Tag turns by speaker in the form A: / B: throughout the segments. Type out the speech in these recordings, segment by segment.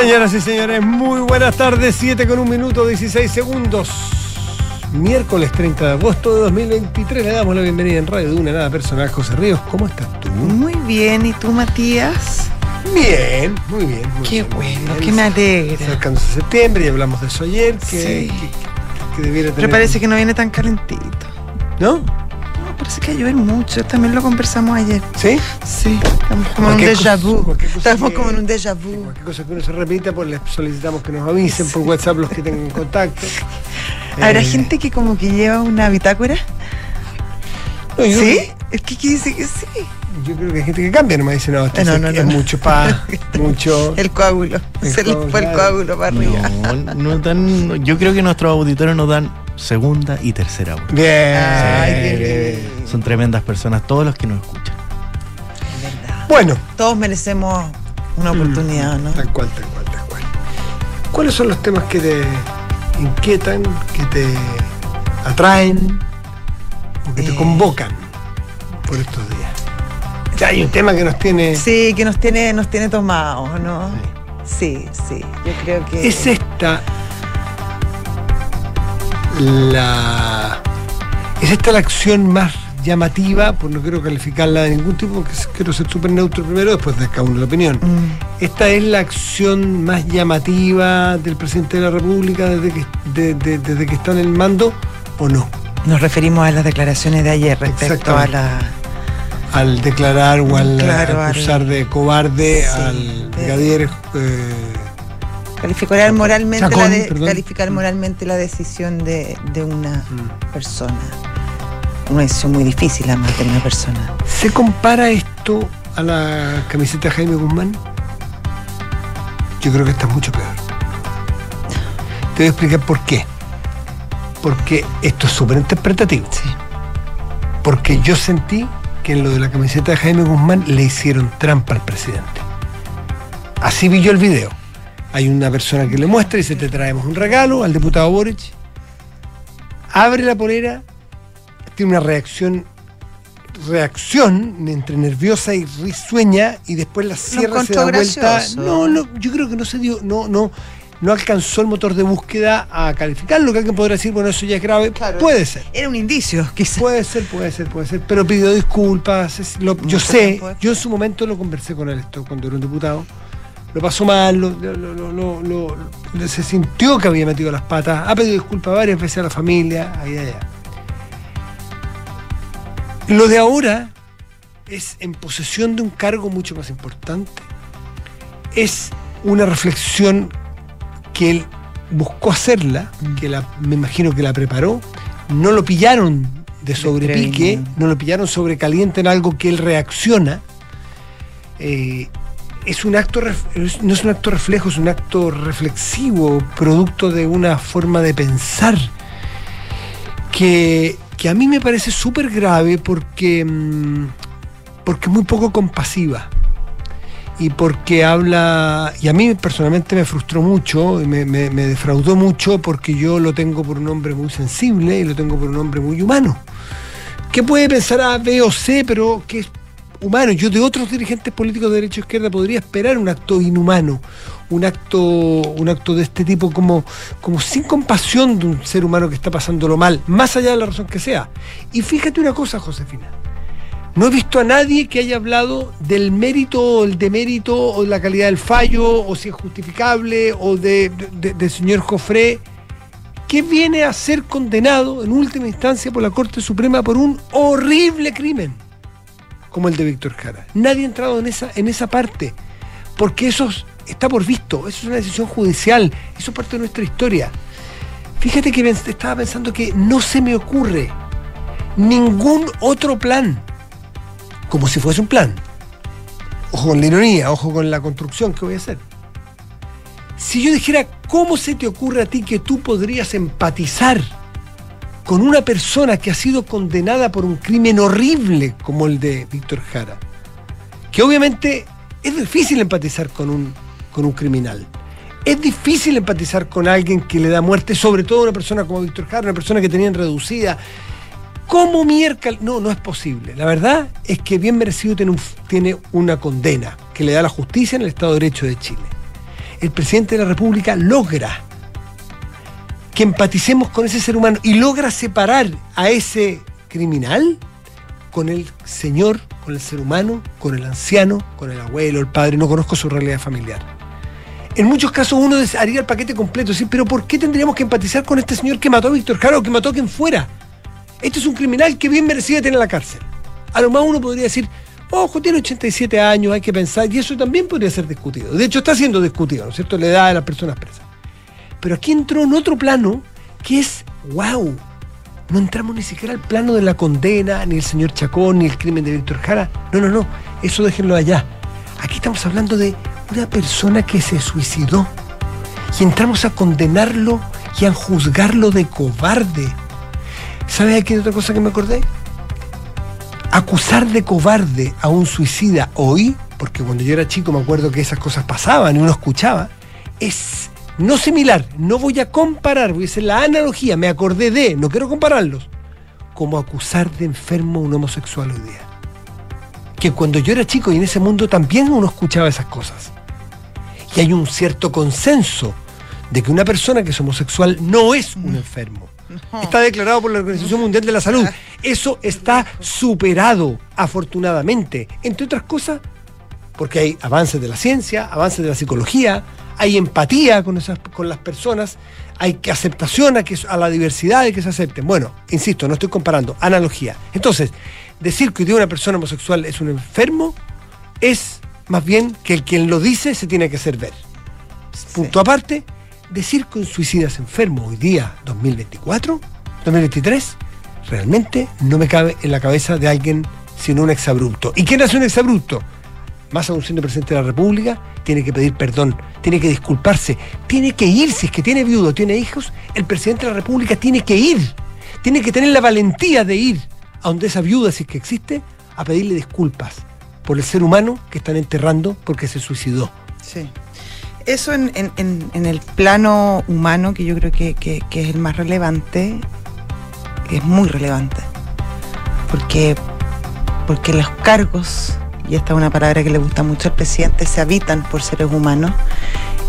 A: Señoras y señores, muy buenas tardes, 7 con un minuto 16 segundos. Miércoles 30 de agosto de 2023 le damos la bienvenida en Radio de una nada personal. José Ríos, ¿cómo estás tú?
B: Muy bien, ¿y tú, Matías?
A: Bien, muy bien. Muy
B: Qué
A: bien,
B: bueno,
A: bien.
B: que me alegra.
A: Acercándose septiembre, ya hablamos de eso ayer, que,
B: Sí.
A: que- que debiera tener.
B: Pero parece que no viene tan calentito.
A: ¿No?
B: Parece que llover mucho. También lo conversamos ayer.
A: ¿Sí?
B: Sí, estamos como en un déjà vu. Estamos
A: que-
B: como en un déjà vu.
A: Cualquier cosa que uno se repita, pues les solicitamos que nos avisen por WhatsApp los que tengan contacto.
B: Habrá
A: Eh,
B: gente que como que lleva una bitácora.
A: no, yo-
B: ¿Sí? Es que dice que sí.
A: Yo creo que hay gente que cambia, no me dice, no, esto
B: Eh, no,
A: es,
B: no,
A: es
B: no.
A: mucho pa, mucho.
B: El coágulo.
A: El
B: Se le
A: coágulo,
B: fue el coágulo para arriba.
C: No, no dan, yo creo que nuestros auditores nos dan segunda y tercera voz.
A: Bien.
B: Ay, qué
A: bien.
C: Son tremendas personas, todos los que nos escuchan.
B: Es verdad.
A: Bueno,
B: Todos merecemos una oportunidad, ¿no?
A: tal cual, tal cual, tal cual. ¿Cuáles son los temas que te inquietan, que te atraen o que te
B: Eh.
A: convocan por estos días? Ya hay un tema que nos tiene.
B: Sí, que nos tiene, nos tiene tomados, ¿no? Sí, sí. Yo creo que.
A: ¿Es esta la. ¿Es esta la acción más llamativa? Pues no quiero calificarla de ningún tipo, porque quiero ser súper neutro primero, después de cada uno la opinión.
B: Mm.
A: ¿Esta es la acción más llamativa del presidente de la República desde que, de- de- desde que está en el mando o no?
B: Nos referimos a las declaraciones de ayer respecto a la.
A: Al declarar o al
B: Claro, al-
A: acusar de cobarde
B: Sí,
A: al brigadier eh,
B: Calificar moralmente,
A: Chacón,
B: la de- calificar moralmente la decisión de, de una
A: mm.
B: persona. Una decisión muy difícil, además, de una persona.
A: ¿Se compara esto a la camiseta de Jaime Guzmán? Yo creo que está mucho peor. Te voy a explicar por qué. Porque esto es súper interpretativo.
B: Sí.
A: Porque yo sentí que en lo de la camiseta de Jaime Guzmán le hicieron trampa al presidente. Así vi yo el video. Hay una persona que le muestra y dice, te traemos un regalo al diputado Boric. Abre la polera, tiene una reacción reacción entre nerviosa y risueña y después la cierra se da vuelta. No, no, yo creo que no se dio, no, no, no alcanzó el motor de búsqueda a calificarlo, que alguien podrá decir, bueno, eso ya es grave.
B: Claro.
A: Puede ser.
B: Era un indicio, quizás.
A: Puede ser, puede ser, puede ser, pero pidió disculpas. es- lo- yo sé, yo en su momento lo conversé con él esto cuando era un diputado. Lo pasó mal, lo- lo- lo- lo- lo- lo- se sintió que había metido las patas, ha pedido disculpas varias veces a la familia, ahí allá. Lo de ahora es en posesión de un cargo mucho más importante. Es una reflexión que él buscó hacerla, que la, me imagino que la preparó, no lo pillaron de sobrepique, no lo pillaron sobrecaliente en algo que él reacciona. Eh, es un acto, no es un acto reflejo, es un acto reflexivo, producto de una forma de pensar que, que a mí me parece súper grave porque, mm, porque es muy poco compasiva y porque habla, y a mí personalmente me frustró mucho, me, me- defraudó mucho porque yo lo tengo por un hombre muy sensible y lo tengo por un hombre muy humano. Que puede pensar A, B o C, pero que es humano. Yo de otros dirigentes políticos de derecha izquierda podría esperar un acto inhumano, un acto, un acto de este tipo como, como sin compasión de un ser humano que está pasándolo mal, más allá de la razón que sea. Y fíjate una cosa, Josefina. No he visto a nadie que haya hablado del mérito o el demérito o de la calidad del fallo o si es justificable o de, de- del señor Jofré que viene a ser condenado en última instancia por la Corte Suprema por un horrible crimen como el de Víctor Jara. Nadie ha entrado en esa, en esa parte porque eso es- está por visto, eso es una decisión judicial, eso es parte de nuestra historia. Fíjate que estaba pensando que no se me ocurre ningún otro plan como si fuese un plan. Ojo con la ironía, ojo con la construcción que voy a hacer. Si yo dijera, ¿cómo se te ocurre a ti que tú podrías empatizar con una persona que ha sido condenada por un crimen horrible como el de Víctor Jara? Que obviamente es difícil empatizar con un, con un criminal. Es difícil empatizar con alguien que le da muerte, sobre todo una persona como Víctor Jara, una persona que tenían reducida. ¿Cómo miércoles? No, no es posible. La verdad es que bien merecido tiene, tiene una condena que le da la justicia en el Estado de Derecho de Chile. el presidente de la República logra que empaticemos con ese ser humano y logra separar a ese criminal con el señor, con el ser humano, con el anciano, con el abuelo, el padre, no conozco su realidad familiar. En muchos casos uno haría el paquete completo, ¿sí? pero ¿por qué tendríamos que empatizar con este señor que mató a Víctor Jara o que mató a quien fuera? Este es un criminal que bien merecía tener en la cárcel. A lo más uno podría decir, ojo, tiene 87 años, hay que pensar, y eso también podría ser discutido. De hecho, está siendo discutido, ¿no es cierto?, la edad de las personas presas. Pero aquí entró en otro plano que es, wow, no entramos ni siquiera al plano de la condena, ni el señor Chacón, ni el crimen de Víctor Jara. No, no, no, eso déjenlo allá. Aquí estamos hablando de una persona que se suicidó. Y entramos a condenarlo y a juzgarlo de cobarde. ¿Sabe aquí otra cosa que me acordé? Acusar de cobarde a un suicida hoy, porque cuando yo era chico me acuerdo que esas cosas pasaban y uno escuchaba, es no similar, no voy a comparar, voy a hacer la analogía, me acordé de, no quiero compararlos, como acusar de enfermo a un homosexual hoy día. Que cuando yo era chico y en ese mundo también uno escuchaba esas cosas. Y hay un cierto consenso de que una persona que es homosexual no es un enfermo. Está declarado por la Organización Mundial de la Salud. Eso está superado, afortunadamente. Entre otras cosas, porque hay avances de la ciencia, avances de la psicología, hay empatía con, esas, con las personas, hay aceptación a, que, a la diversidad y que se acepten. Bueno, insisto, no estoy comparando, analogía. Entonces, decir que una persona homosexual es un enfermo es más bien que el quien lo dice se tiene que hacer ver. Punto aparte, decir que un suicida es enfermo hoy día, 2024, 2023, realmente no me cabe en la cabeza de alguien sino un exabrupto. ¿Y quién hace un exabrupto? Más aún siendo presidente de la República, tiene que pedir perdón, tiene que disculparse, tiene que ir, si es que tiene viudo, tiene hijos, el presidente de la República tiene que ir, tiene que tener la valentía de ir a donde esa viuda, si es que existe, a pedirle disculpas por el ser humano que están enterrando porque se suicidó.
B: Sí. Eso en, el plano humano, que yo creo que, que es el más relevante, es muy relevante. Porque, porque los cargos y esta es una palabra que le gusta mucho al presidente, se habitan por seres humanos.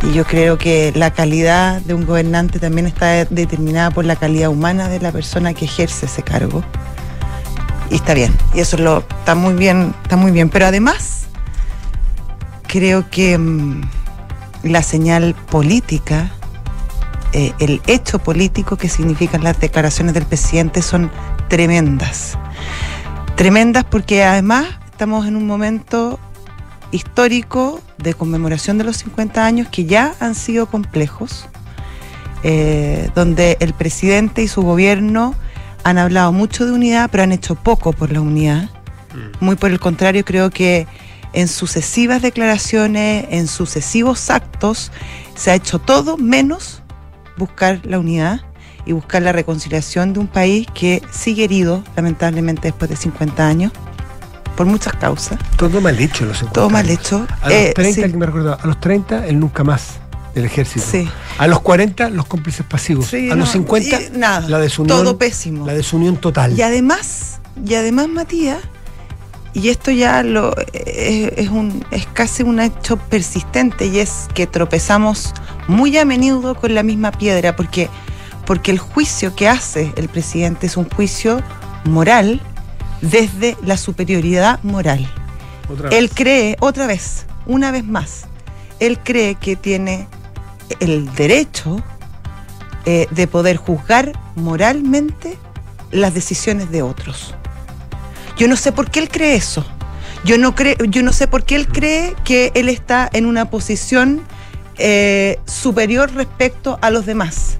B: Y yo creo que la calidad de un gobernante también está determinada por la calidad humana de la persona que ejerce ese cargo. Y está bien, y eso lo, está muy bien, está muy bien. Pero además, creo que mm, la señal política, eh, el hecho político que significan las declaraciones del presidente son tremendas. Tremendas porque además estamos en un momento histórico de conmemoración de los 50 años que ya han sido complejos, eh, donde el presidente y su gobierno han hablado mucho de unidad, pero han hecho poco por la unidad. Mm. Muy por el contrario, creo que en sucesivas declaraciones, en sucesivos actos, se ha hecho todo menos buscar la unidad y buscar la reconciliación de un país que sigue herido, lamentablemente, después de 50 años por muchas causas.
A: Todo mal hecho, los
B: Todo mal hecho.
A: A los 30, eh, me a los 30, el nunca más del ejército.
B: Sí.
A: A los 40, los cómplices pasivos. a los 50,
B: nada,
A: la desunión.
B: Todo pésimo.
A: La desunión total.
B: Y además, y además, Matías, y esto ya lo es, un, es casi un hecho persistente, y es que tropezamos muy a menudo con la misma piedra, porque, porque el juicio que hace el presidente es un juicio moral desde la superioridad moral. él cree, otra vez, una vez más, él cree que tiene el derecho eh, de poder juzgar moralmente las decisiones de otros. Yo no sé por qué él cree eso. Yo no, creo, yo no sé por qué él cree que él está en una posición eh, superior respecto a los demás.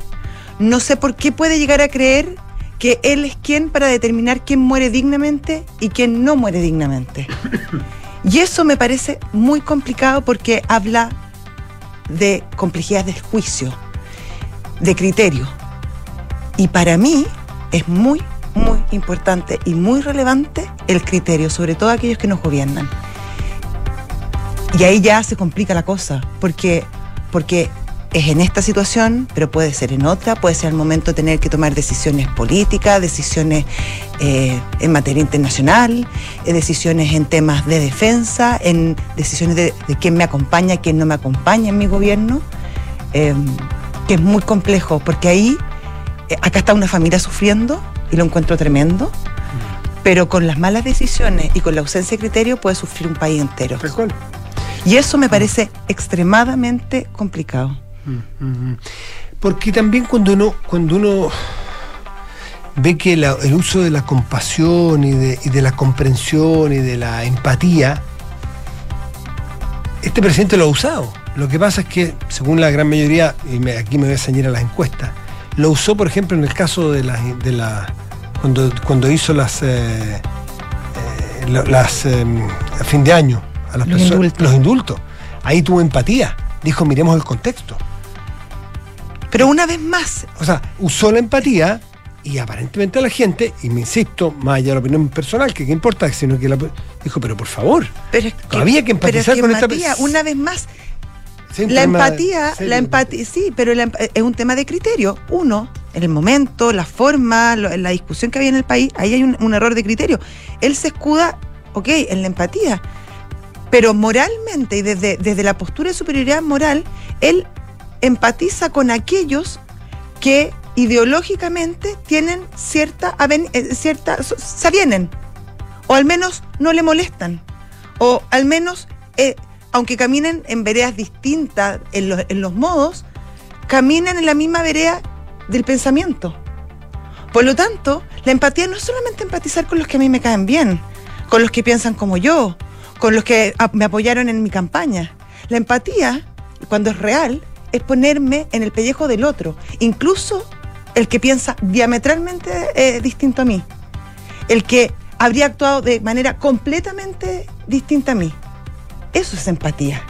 B: No sé por qué puede llegar a creer que él es quien para determinar quién muere dignamente y quién no muere dignamente. Y eso me parece muy complicado porque habla de complejidad del juicio, de criterio. Y para mí es muy, muy importante y muy relevante el criterio, sobre todo aquellos que nos gobiernan. Y ahí ya se complica la cosa, porque, porque es en esta situación, pero puede ser en otra, puede ser el momento de tener que tomar decisiones políticas, decisiones eh, en materia internacional, eh, decisiones en temas de defensa, en decisiones de, quién me acompaña, quién no me acompaña en mi gobierno, eh, que es muy complejo, porque ahí, acá está una familia sufriendo y lo encuentro tremendo, pero con las malas decisiones y con la ausencia de criterio puede sufrir un país entero. Y eso me parece extremadamente complicado.
A: Porque también cuando uno, cuando uno ve que el uso de la compasión y de, la comprensión y de la empatía, este presidente lo ha usado. Lo que pasa es que, según la gran mayoría, y aquí me voy a ceñir a las encuestas, lo usó, por ejemplo, en el caso de la, de la cuando, cuando hizo las, eh, eh, las em, a fin de año a las los personas, los indultos. Ahí tuvo empatía. Dijo, miremos el contexto.
B: Pero una vez más.
A: O sea, usó la empatía y aparentemente a la gente, y me insisto, más allá de la opinión personal, que qué importa, sino que la, dijo, pero por favor,
B: pero había que empatizar con esta persona. Una vez más, la empatía, la empatía, sí, pero es un tema de criterio. Uno, en el momento, la forma, la discusión que había en el país, ahí hay un, error de criterio. Él se escuda, ok, en la empatía, pero moralmente y desde, desde la postura de superioridad moral, él empatiza con aquellos que ideológicamente tienen cierta, eh, cierta se avienen, o al menos no le molestan, o al menos, eh, aunque caminen en veredas distintas en los, en los modos, caminan en la misma vereda del pensamiento. Por lo tanto, la empatía no es solamente empatizar con los que a mí me caen bien, con los que piensan como yo, con los que me apoyaron en mi campaña. La empatía, cuando es real, es ponerme en el pellejo del otro, incluso el que piensa diametralmente eh, distinto a mí, el que habría actuado de manera completamente distinta a mí. Eso es empatía.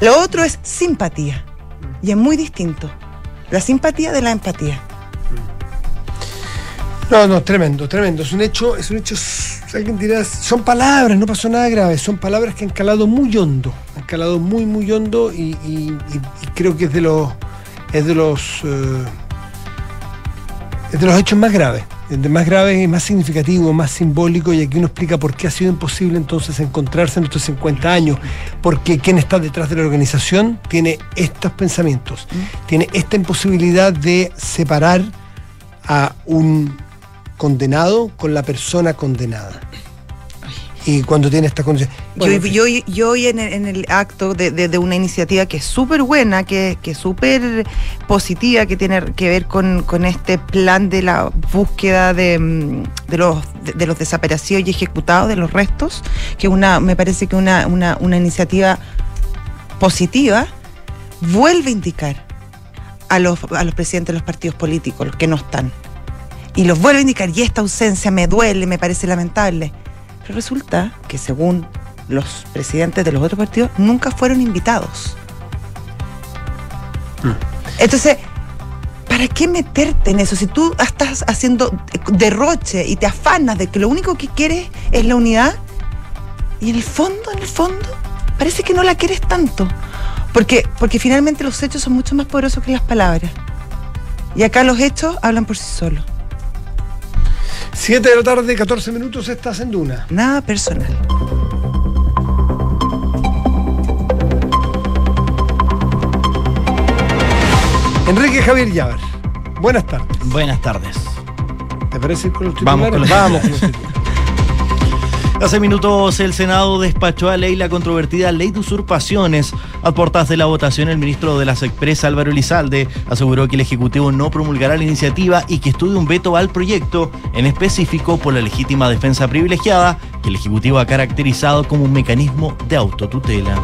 B: Lo otro es simpatía, y es muy distinto. La simpatía de la empatía.
A: No, no, tremendo, tremendo. Es un hecho, es un hecho, alguien dirá, son palabras, no pasó nada grave, son palabras que han calado muy hondo, han calado muy, muy hondo y, creo que es de los, es de los, eh, es de los hechos más graves, de más graves y más significativos, más simbólicos, y aquí uno explica por qué ha sido imposible entonces encontrarse en estos 50 años, porque quien está detrás de la organización tiene estos pensamientos, tiene esta imposibilidad de separar a un condenado con la persona condenada. Y cuando tiene esta condición.
B: yo, yo, hoy en el, acto de, una iniciativa que es súper buena, que, que es súper positiva, que tiene que ver con, este plan de la búsqueda de, mm, los, de, los desaparecidos y ejecutados de los restos, que una me parece que una, una, una iniciativa positiva, vuelve a indicar a los, a los presidentes de los partidos políticos, los que no están y los vuelvo a indicar, y esta ausencia me duele, me parece lamentable. Pero resulta que según los presidentes de los otros partidos, nunca fueron invitados. Mm. Entonces, ¿para qué meterte en eso? Si tú estás haciendo derroche y te afanas de que lo único que quieres es la unidad, y en el fondo, en el fondo, parece que no la quieres tanto. Porque, porque finalmente los hechos son mucho más poderosos que las palabras. Y acá los hechos hablan por sí solos.
A: 7 de la tarde, 14 minutos, estás en Duna.
B: Nada personal.
A: Enrique Javier Llaver. Buenas tardes.
C: Buenas tardes.
A: ¿Te parece con los
C: Vamos con los, Vamos con los Hace minutos el Senado despachó a ley la controvertida ley de usurpaciones. A portas de la votación, el ministro de las Expresas, Álvaro Elizalde, aseguró que el Ejecutivo no promulgará la iniciativa y que estudie un veto al proyecto, en específico por la legítima defensa privilegiada, que el Ejecutivo ha caracterizado como un mecanismo de autotutela.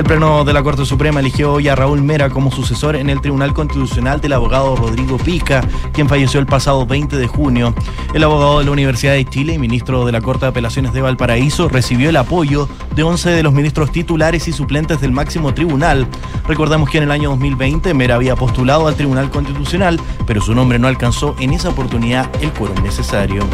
C: El Pleno de la Corte Suprema eligió hoy a Raúl Mera como sucesor en el Tribunal Constitucional del abogado Rodrigo Pica, quien falleció el pasado 20 de junio. El abogado de la Universidad de Chile y ministro de la Corte de Apelaciones de Valparaíso recibió el apoyo de 11 de los ministros titulares y suplentes del máximo tribunal. Recordamos que en el año 2020 Mera había postulado al Tribunal Constitucional, pero su nombre no alcanzó en esa oportunidad el quórum necesario.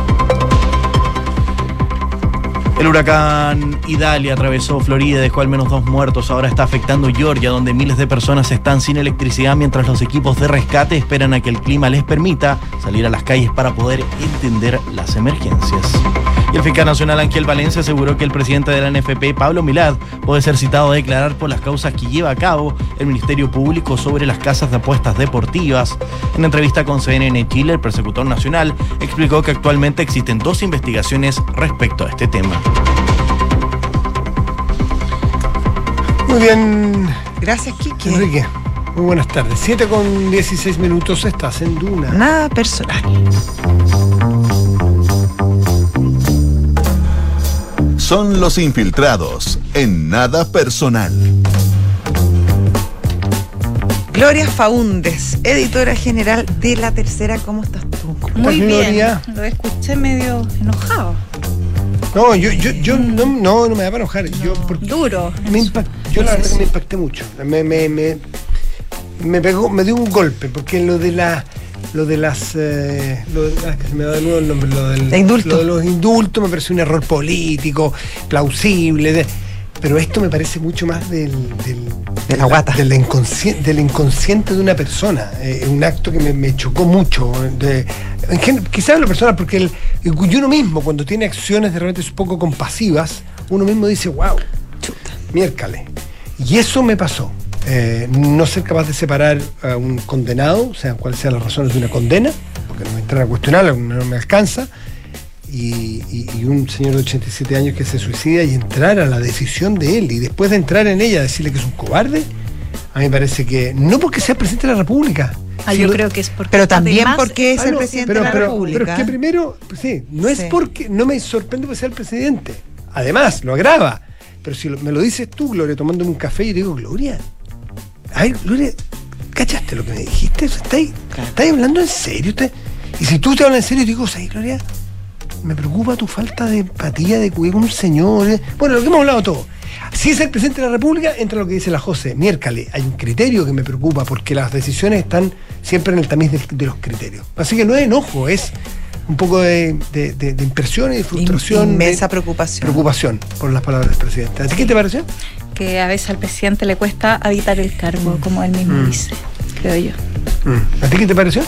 C: El huracán Idalia atravesó Florida y dejó al menos dos muertos. Ahora está afectando Georgia, donde miles de personas están sin electricidad mientras los equipos de rescate esperan a que el clima les permita salir a las calles para poder entender las emergencias. Y el fiscal nacional Ángel Valencia aseguró que el presidente de la NFP, Pablo Milad, puede ser citado a declarar por las causas que lleva a cabo el Ministerio Público sobre las casas de apuestas deportivas. En entrevista con CNN Chile, el persecutor nacional explicó que actualmente existen dos investigaciones respecto a este tema.
A: Muy bien,
B: Gracias, Kiki.
A: Enrique. Muy buenas tardes. 7 con 16 minutos estás en Duna.
B: Nada personal.
D: Son los infiltrados en nada personal.
B: Gloria Faúndes, editora general de La Tercera. ¿Cómo estás tú?
E: Muy bien.
A: Gloria?
E: Lo escuché medio enojado.
A: No, yo, yo, yo no, no, no me da para enojar. Yo, porque
E: Duro.
A: me impact- yo la verdad que me impacté mucho. Me, me, me, me pegó, me dio un golpe, porque lo de la lo de las eh, lo de, ah, que se me de nuevo el nombre, lo, del,
B: De indulto.
A: lo de los indultos me parece un error político, plausible, de- pero esto me parece mucho más del, del,
B: De la guata.
A: del, inconsciente, del inconsciente de una persona. Eh, un acto que me, me chocó mucho. De, quizás lo personal, porque el, uno mismo, cuando tiene acciones de repente un poco compasivas, uno mismo dice, wow, miércale. Y eso me pasó. Eh, no ser capaz de separar a un condenado, sean cuáles sean las razones de una condena, porque no me entran a cuestionar, no me alcanza, y, y- y un señor de 87 años que se suicida y entrar a la decisión de él, y después de entrar en ella decirle que es un cobarde, a mí me parente que no porque sea presidente de la República.
E: Ah, yo creo que es porque.
B: Pero también
E: además,
B: porque es
A: Ah,
B: el presidente
A: pero,
B: de la
A: pero-
B: República.
A: Pero es que primero, pues sí, no es
B: Sí.
A: porque, no me sorprende por ser el presidente. Además, lo agrava. Pero si lo- me lo dices tú, Gloria, tomándome un café, y digo, Gloria, ay, Gloria, ¿cachaste lo que me dijiste? Sea, ¿Estáis, estáis hablando en serio? ¿Estáis- Y si tú te hablas en serio, digo, ¿sabes, Gloria? Me preocupa tu falta de empatía, de cuidado con un señor. eh". Bueno, lo que hemos hablado todo. Si es el presidente de la República, entra lo que dice la José. Miércale, hay un criterio que me preocupa porque las decisiones están siempre en el tamiz de, los criterios. Así que no es enojo, es un poco de, de- de- de impresión y de frustración.
B: Inmensa
A: de
B: preocupación.
A: preocupación por las palabras del presidente. ¿A ti qué te pareció?
E: Que a veces al presidente le cuesta habitar el cargo, como él mismo
A: Mm.
E: dice, creo yo.
A: Mm. ¿A ti qué te pareció?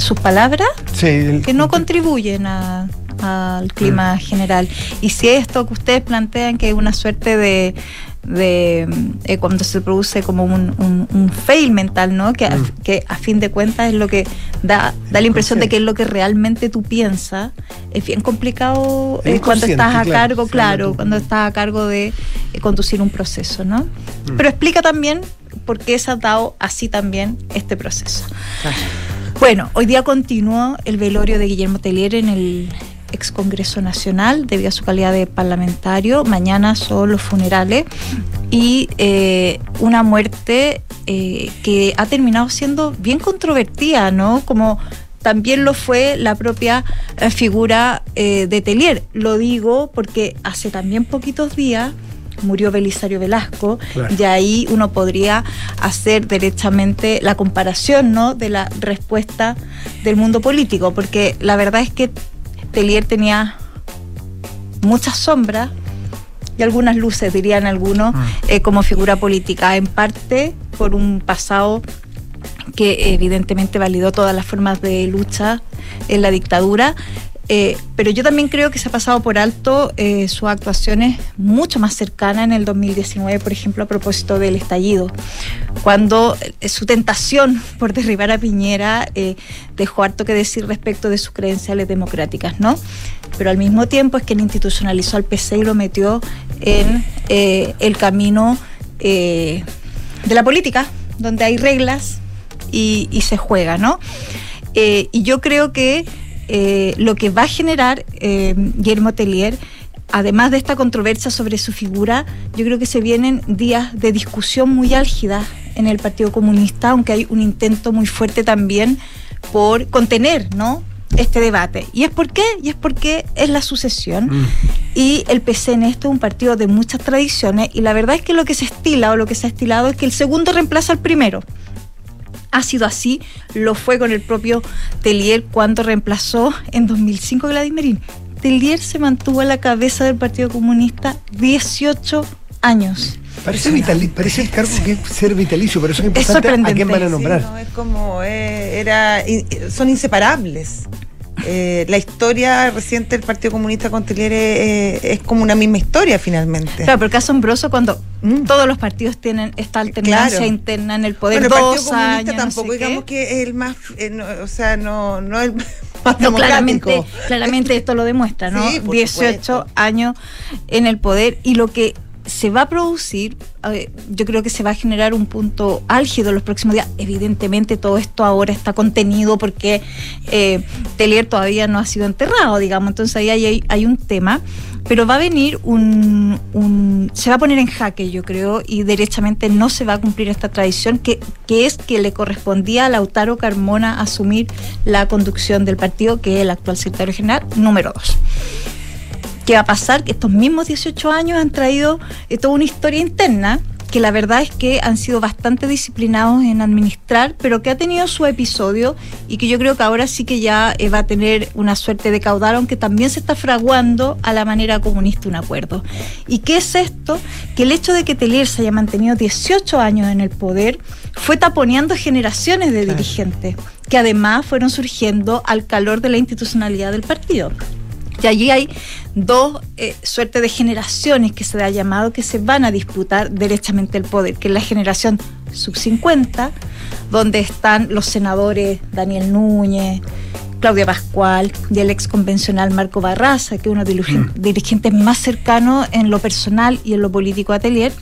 E: Sus palabras
A: Sí, el-
E: que no contribuyen a- al clima general. Y si esto que ustedes plantean que es una suerte de de eh, cuando se produce como un, un- un fail mental, ¿no? Que, a,
A: Mm.
E: que a fin de cuentas es lo que da, da la impresión de que es lo que realmente tú piensas. Es bien complicado eh, cuando estás a
A: claro,
E: cargo, claro, cuando estás a cargo de eh, conducir un proceso, ¿no?
A: Mm.
E: Pero explica también por qué se ha dado así también este proceso. Bueno, hoy día continuó el velorio de Guillermo Tellier en el ex Congreso Nacional debido a su calidad de parlamentario. Mañana son los funerales y eh, una muerte eh, que ha terminado siendo bien controvertida, ¿no? Como también lo fue la propia eh, figura de Tellier. Lo digo porque hace también poquitos días murió Belisario Velasco
A: Claro.
E: y ahí uno podría hacer derechamente la comparación ¿no? de la respuesta del mundo político, porque la verdad es que Tellier tenía muchas sombras y algunas luces, dirían algunos, eh, como figura política, en parte por un pasado que evidentemente validó todas las formas de lucha en la dictadura. Eh, pero yo también creo que se ha pasado por alto eh, sus actuaciones mucho más cercanas en el 2019, por ejemplo, a propósito del estallido, cuando eh, su tentación por derribar a Piñera eh, dejó harto que decir respecto de sus credenciales democráticas, ¿no? Pero al mismo tiempo es que institucionalizó al PC y lo metió en eh, el camino de la política, donde hay reglas y, y se juega, ¿no? Y yo creo que eh, lo que va a generar eh, Guillermo Tellier, además de esta controversia sobre su figura, yo creo que se vienen días de discusión muy álgida en el Partido Comunista, aunque hay un intento muy fuerte también por contener, ¿no? este debate. ¿Y es por qué? Y es porque es la sucesión.
A: Mm.
E: Y el PCN esto es un partido de muchas tradiciones y la verdad es que lo que se estila o lo que se ha estilado es que el segundo reemplaza al primero. Ha sido así, lo fue con el propio Tellier cuando reemplazó en 2005 a Gladys Merín. Telier se mantuvo a la cabeza del Partido Comunista 18 años.
A: Parece, vitali- parece el cargo que es ser vitalicio, pero eso es
E: Es
A: importante a
E: sorprendente,
A: quién van a
B: Sí,
A: nombrar.
B: no, es como, eh, era, in- son inseparables. Eh, la historia reciente del Partido Comunista con Telier eh, es como una misma historia finalmente.
E: Claro, pero qué asombroso cuando
B: Mm.
E: todos los partidos tienen esta alternancia
B: Claro.
E: interna en el poder.
B: Bueno, el Partido Comunista
E: años, no
B: tampoco
E: qué.
B: digamos que es el más, eh, no, o sea, no, no el más
E: No, claramente, claramente esto lo demuestra, ¿no?
B: Sí, por
E: 18
B: supuesto.
E: años en el poder y lo que se va a producir, yo creo que se va a generar un punto álgido los próximos días. Evidentemente todo esto ahora está contenido porque eh, Telier todavía no ha sido enterrado, digamos, entonces ahí hay, hay- un tema, pero va a venir un, se va a poner en jaque, yo creo, y derechamente no se va a cumplir esta tradición que, que es que le correspondía a Lautaro Carmona asumir la conducción del partido, que es el actual secretario general número 2. ¿Qué va a pasar? Que estos mismos 18 años han traído eh, toda una historia interna que la verdad es que han sido bastante disciplinados en administrar, pero que ha tenido su episodio y que yo creo que ahora sí que ya eh, va a tener una suerte de caudal, aunque también se está fraguando a la manera comunista un acuerdo. ¿Y qué es esto? Que el hecho de que Telier se haya mantenido 18 años en el poder fue taponeando generaciones de dirigentes, que además fueron surgiendo al calor de la institucionalidad del partido. Y allí hay dos eh, suertes de generaciones que se da llamado que se van a disputar derechamente el poder, que es la generación sub 50, donde están los senadores Daniel Núñez, Claudia Pascual y el ex convencional Marco Barraza, que es uno de los dirige- dirigentes más cercanos en lo personal y en lo político a Atelier.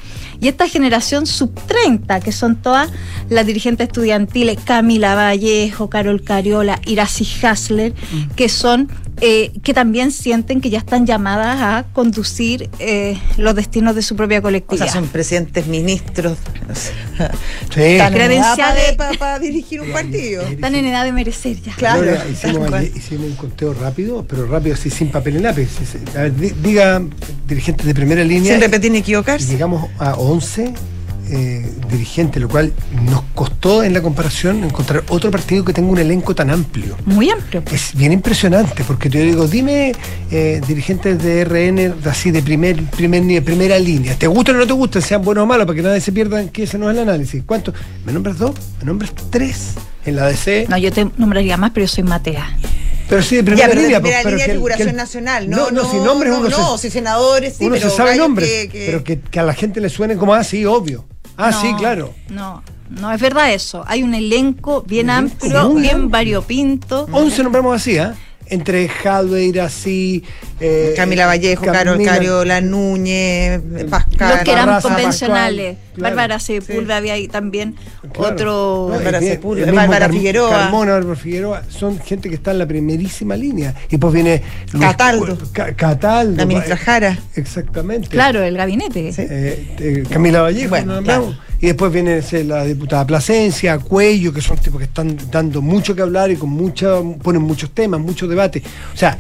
E: Y esta generación sub 30, que son todas las dirigentes estudiantiles, Camila Vallejo, Carol Cariola, Iracy Hasler, que son eh, que también sienten que ya están llamadas a conducir eh, los destinos de su propia
B: O
E: colectividad.
B: sea, son presidentes, ministros. o sea,
A: Sí.
B: están en edad para para dirigir un partido.
E: Están en edad de merecer ya.
B: Claro.
A: Hicimos, hicimos un conteo rápido, pero rápido así, sin papel y lápiz. A ver, di- diga dirigentes de primera línea.
B: Sin repetir ni equivocarse.
A: llegamos a 11 eh, dirigentes, lo cual nos costó en la comparación encontrar otro partido que tenga un elenco tan amplio.
E: Muy amplio.
A: Es bien impresionante, porque yo digo, dime eh, dirigentes de RN así de primer, primer primera línea, ¿te gustan o no te gustan? Sean buenos o malos, para que nadie se pierda que ese no es el análisis. ¿Cuántos? ¿Me nombras dos? ¿Me nombras tres? En la DC.
E: No, yo te nombraría más, pero yo soy Matea.
A: Pero sí, de primera
B: ya, pero
A: línea.
B: de primera
A: pues, pero
B: línea de figuración
A: el-
B: nacional. No,
A: No, no,
B: no,
A: si nombres
B: no,
A: uno
B: no,
A: se-
B: si senadores, sí,
A: uno
B: pero
A: se sabe nombres,
B: que- que-
A: pero que, que a la gente le suenen como, ah, sí, obvio. Ah,
E: No,
A: sí, claro.
E: No, no es verdad eso. Hay un elenco bien amplio,
A: muy
E: bien
A: amplio.
E: variopinto.
A: 11 nombramos así, ¿ah? Entre Hadwe, así. Eh,
B: Camila Vallejo, Carol
A: Camila-
B: Cariola, Núñez, Pascal.
E: Los que eran convencionales.
A: Pascual, claro.
E: Bárbara Sepúlveda, había ahí también
A: Claro.
E: otro.
B: Bárbara Sepúlveda, Bárbara
A: Carm-
B: Figueroa.
A: Carmona, Bárbara Figueroa, son gente que está en la primerísima línea. Y pues viene Luis
B: Cataldo.
A: Ca- Cataldo.
B: La ministra
A: eh,
B: Jara.
A: Exactamente.
E: Claro, el gabinete.
B: Sí.
A: Eh, eh, Camila Vallejo,
B: Bueno,
A: ¿no nombramos? y después viene la diputada Plasencia, Cuello, que son tipos que están dando mucho que hablar y con mucha, ponen muchos temas, muchos debates. O sea,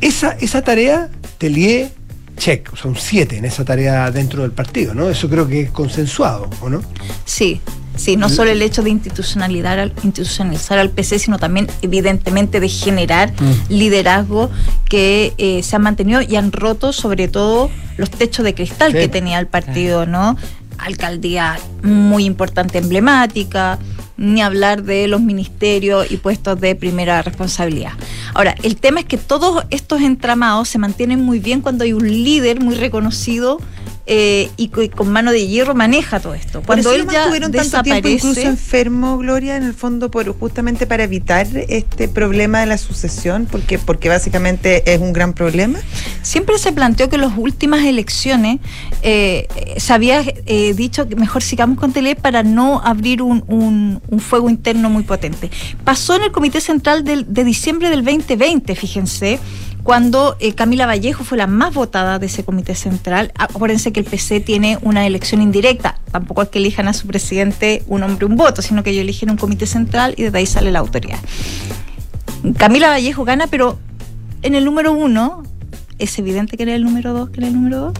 A: esa, esa tarea, Telier, check, o sea, un 7 en esa tarea dentro del partido, ¿no? Eso creo que es consensuado, ¿o no?
E: Sí, sí, no solo el hecho de institucionalizar al, institucionalizar al PC, sino también, evidentemente, de generar liderazgo que eh, se han mantenido y han roto, sobre todo, los techos de cristal
A: Sí.
E: que tenía el partido, ¿no? Alcaldía muy importante, emblemática, ni hablar de los ministerios y puestos de primera responsabilidad. Ahora, el tema es que todos estos entramados se mantienen muy bien cuando hay un líder muy reconocido eh, y co- con mano de hierro maneja todo esto.
B: Por
E: Cuando
B: eso
E: él ya
B: mantuvieron tanto tiempo incluso enfermo, Gloria, en el fondo, por justamente para evitar este problema de la sucesión, porque, porque básicamente es un gran problema.
E: siempre se planteó que en las últimas elecciones eh, se había eh, dicho que mejor sigamos con Tele para no abrir un, un- un fuego interno muy potente. Pasó en el Comité Central del- de diciembre del 2020, fíjense, cuando eh, Camila Vallejo fue la más votada de ese Comité Central. Acuérdense que el PC tiene una elección indirecta. Tampoco es que elijan a su presidente un hombre un voto, sino que ellos eligen un Comité Central y desde ahí sale la autoridad. Camila Vallejo gana, pero en el número uno, ¿es evidente que era el número dos, que era el número dos?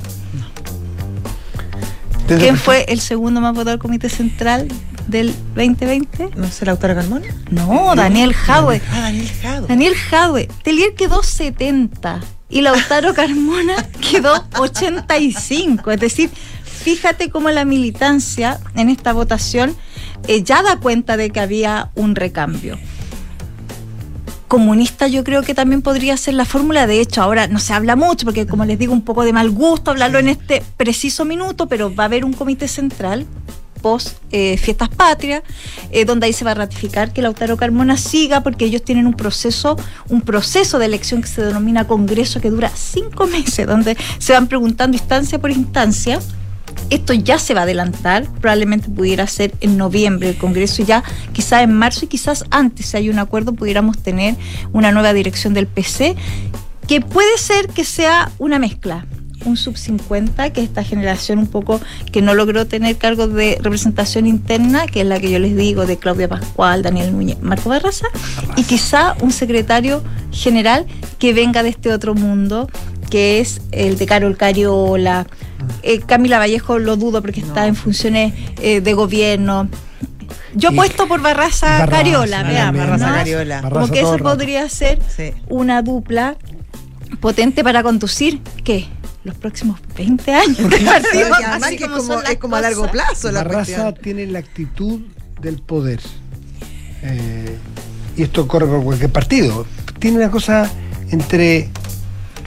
A: Desde
E: ¿Quién fue el segundo más votado del Comité Central del 2020?
B: No sé, la autora Carmona.
E: No, Daniel Jadwe.
B: Ah, Daniel Jado.
E: Daniel Jadwe. Telier quedó 70 y Lautaro Carmona quedó 85. Es decir, fíjate cómo la militancia en esta votación eh, ya da cuenta de que había un recambio comunista yo creo que también podría ser la fórmula. De hecho, ahora no se habla mucho porque, como les digo, un poco de mal gusto hablarlo en este preciso minuto, pero va a haber un comité central eh, fiestas patrias, eh, donde ahí se va a ratificar que Lautaro Carmona siga, porque ellos tienen un proceso, un proceso de elección que se denomina Congreso que dura cinco meses, donde se van preguntando instancia por instancia. Esto ya se va a adelantar, probablemente pudiera ser en noviembre el Congreso ya, quizás en marzo y quizás antes, si hay un acuerdo, pudiéramos tener una nueva dirección del PC, que puede ser que sea una mezcla un sub 50, que es esta generación un poco que no logró tener cargos de representación interna, que es la que yo les digo de Claudia Pascual, Daniel Núñez, Marco Barraza, y quizá un secretario general que venga de este otro mundo, que es el de Carol Cariola. Eh, Camila Vallejo lo dudo porque está en funciones eh, de gobierno. Yo he puesto por Barraza, Cariola, veamos.
B: Barraza Cariola.
E: Como que eso podría ser una dupla potente para conducir, ¿qué? Los próximos 20 años.
B: es, como, a largo plazo
A: la Barraza tiene la actitud del poder. Eh, y esto corre por cualquier partido. Tiene una cosa entre